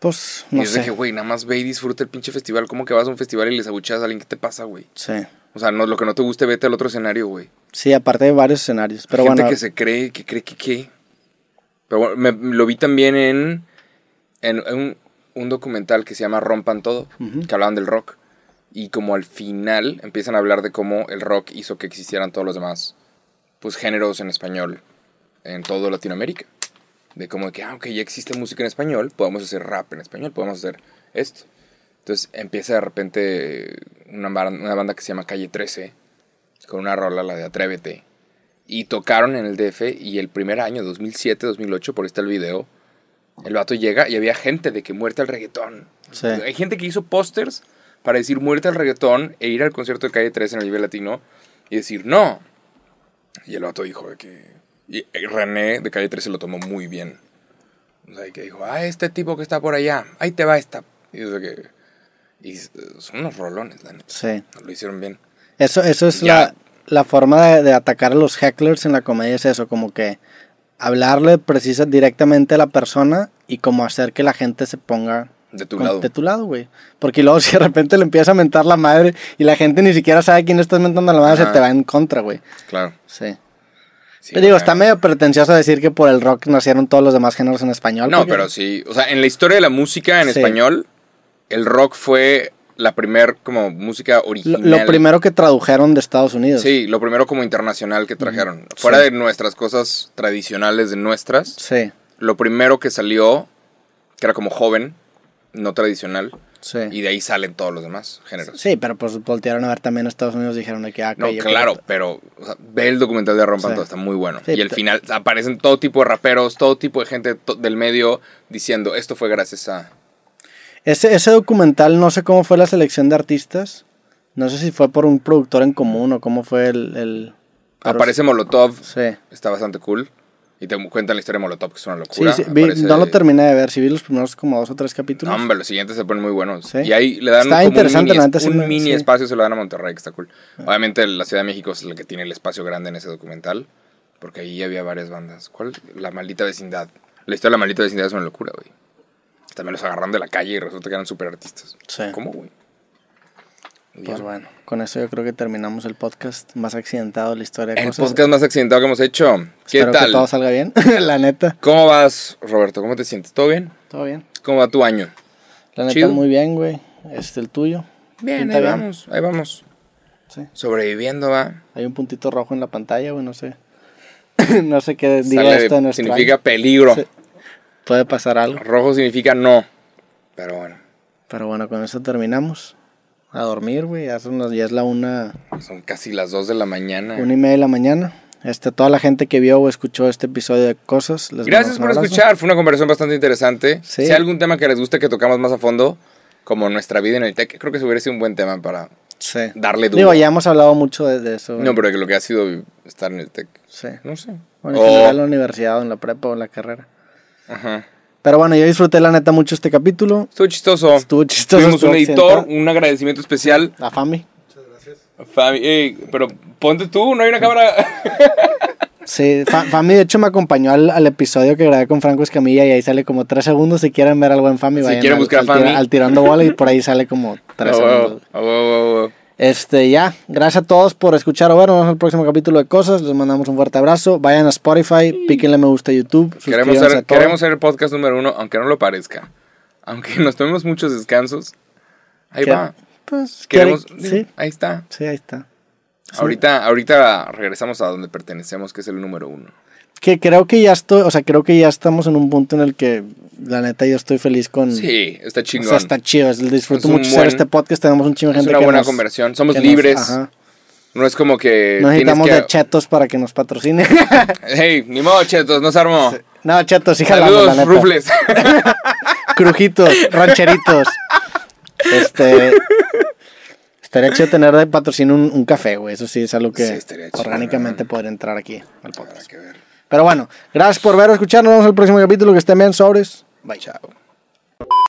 pues, y no es de sé. que, güey, nada más ve y disfruta el pinche festival. ¿Cómo que vas a un festival y les abucheas a alguien? ¿Qué te pasa, güey? Sí. O sea, no, lo que no te guste, vete al otro escenario, güey. Sí, aparte de varios escenarios. Pero Hay gente bueno, que se cree, que cree que qué. Pero bueno, me- lo vi también en, en un, un documental que se llama Rompan Todo, que hablaban del rock. Y como al final empiezan a hablar de cómo el rock hizo que existieran todos los demás pues géneros en español en toda Latinoamérica. De como que, ah, ok, ya existe música en español, podemos hacer rap en español, podemos hacer esto. Entonces empieza de repente una, una banda que se llama Calle 13, con una rola, la de Atrévete. Y tocaron en el DF y el primer año, 2007, 2008, por ahí está el video, el vato llega y había gente de que muerte al reggaetón. Sí. Hay gente que hizo pósters para decir muerte al reggaetón e ir al concierto de Calle 13 en el Vive Latino y decir no. Y el vato dijo de que... Y René de Calle 13 lo tomó muy bien. O sea, que dijo, ah, este tipo que está por allá, ahí te va esta. Y, sea que, y s- son unos rolones, la neta. sí. Lo hicieron bien. Eso, eso es Ya. la, la forma de, de atacar a los hecklers en la comedia, es eso, como que hablarle precisa directamente a la persona y como hacer que la gente se ponga De tu con- lado. de tu lado, güey. Porque luego si de repente le empieza a mentar la madre y la gente ni siquiera sabe quién le estás mentando la madre, se te va en contra, güey. Claro. Sí. Sí, Pero digo, está medio pretencioso decir que por el rock nacieron todos los demás géneros en español. No, porque- pero sí. O sea, en la historia de la música en Sí. español, el rock fue la primer como música original. lo primero que tradujeron de Estados Unidos. Sí, lo primero como internacional que trajeron. Fuera de nuestras cosas tradicionales de nuestras, Sí, lo primero que salió, que era como joven, no tradicional, sí. y de ahí salen todos los demás géneros. Sí, pero pues voltearon a ver también a Estados Unidos y dijeron que, ah, No, claro, pero o sea, ve el documental de Rompan Sí. Todo, está muy bueno. Sí, y al final aparecen todo tipo de raperos, todo tipo de gente del medio diciendo, esto fue gracias a... Ese, ese documental, no sé cómo fue la selección de artistas. No sé si fue por un productor en común o cómo fue el... el- Aparece Molotov, Sí. está bastante cool. Y te cuentan la historia de Molotov, que es una Sí, locura. sí, vi- Aparece- no lo terminé de ver, sí vi los primeros como dos o tres capítulos. No, hombre, los siguientes se ponen muy buenos. Sí. Y ahí le dan Está como interesante, un mini, sí un mini sí. espacio, se lo dan a Monterrey, que está cool. Obviamente la Ciudad de México es la que tiene el espacio grande en ese documental, porque ahí había varias bandas. ¿Cuál? La maldita vecindad. La historia de la maldita vecindad es una locura, güey. También los agarran de la calle y resulta que eran super artistas. Sí. ¿Cómo, güey? Pues Bien. bueno, con eso yo creo que terminamos el podcast más accidentado de la historia. de El cosas. podcast más accidentado que hemos hecho. ¿Qué Espero que tal? todo salga bien, la neta. ¿Cómo vas, Roberto? ¿Cómo te sientes? ¿Todo bien? Todo bien. ¿Cómo va tu año? La neta, Chido. muy bien, güey. Este, el tuyo. Bien, Pinta ahí bien. vamos, ahí vamos. Sí. Sobreviviendo, va. Hay un puntito rojo en la pantalla, güey, no sé. no sé qué diga Sale- esto de nuestro significa año. peligro. Sí. Puede pasar algo. Rojo significa no. Pero bueno, Pero bueno, con eso terminamos. A dormir, güey. Ya, ya es la una, son casi las 2 de la mañana. una y media de la mañana. Este, toda la gente que vio o escuchó este episodio de cosas. les Gracias por abrazo. escuchar. Fue una conversación bastante interesante. Sí. Si hay algún tema que les guste que tocamos más a fondo, como nuestra vida en el tech, creo que se hubiera sido un buen tema para Sí. darle duro. Digo, ya hemos hablado mucho de, de eso. No, pero que lo que ha sido estar en el tech. Sí. No sé. En O- general en la universidad o en la prepa o en la carrera. Ajá. Pero bueno, yo disfruté la neta mucho este capítulo. Estuvo chistoso. Estuvo chistoso. Tuvimos un editor, un agradecimiento especial. A Fami. Fabi, ey, pero ponte tú, no hay una cámara. Sí, Fa- Fami de hecho me acompañó al, al episodio que grabé con Franco Escamilla y ahí sale como tres segundos. Si quieren ver algo en Fami, Si vayan quieren al, buscar al Fami. tira- al tirando bola y por ahí sale como tres Ah, segundos. huevo, huevo, huevo, huevo. Este, ya, gracias a todos por escuchar o ver. Nos vemos en el próximo capítulo de Cosas. Les mandamos un fuerte abrazo. Vayan a Spotify, píquenle me gusta a YouTube. Queremos ser, a todo. queremos ser el podcast número uno, aunque no lo parezca. Aunque nos tomemos muchos descansos. Ahí ¿Qué? va. Pues, Queremos, sí, Ahí está. sí, ahí está. Ahorita, ahorita regresamos a donde pertenecemos, que es el número uno. Que creo que ya estoy, o sea, creo que ya estamos en un punto en el que la neta yo estoy feliz con... Sí, está o chingón. sea, está chido. es- Disfruto Es mucho hacer buen- este podcast. Tenemos un chingo de es gente una que buena nos- conversión. Somos nos- libres. ajá. No es como que No necesitamos de chetos para que nos patrocine. Hey, ni modo, chetos, no se armó. no, chetos, sí la Saludos, neta. rufles. Crujitos, rancheritos. Este. Estaría chido tener de patrocinio un, un café, güey. Eso sí es algo que Sí, orgánicamente podría entrar aquí al Habrá podcast. que ver. Pero bueno, gracias por ver o escuchar. Nos vemos en el próximo capítulo. Que estén bien, sobres. Bye. Chao.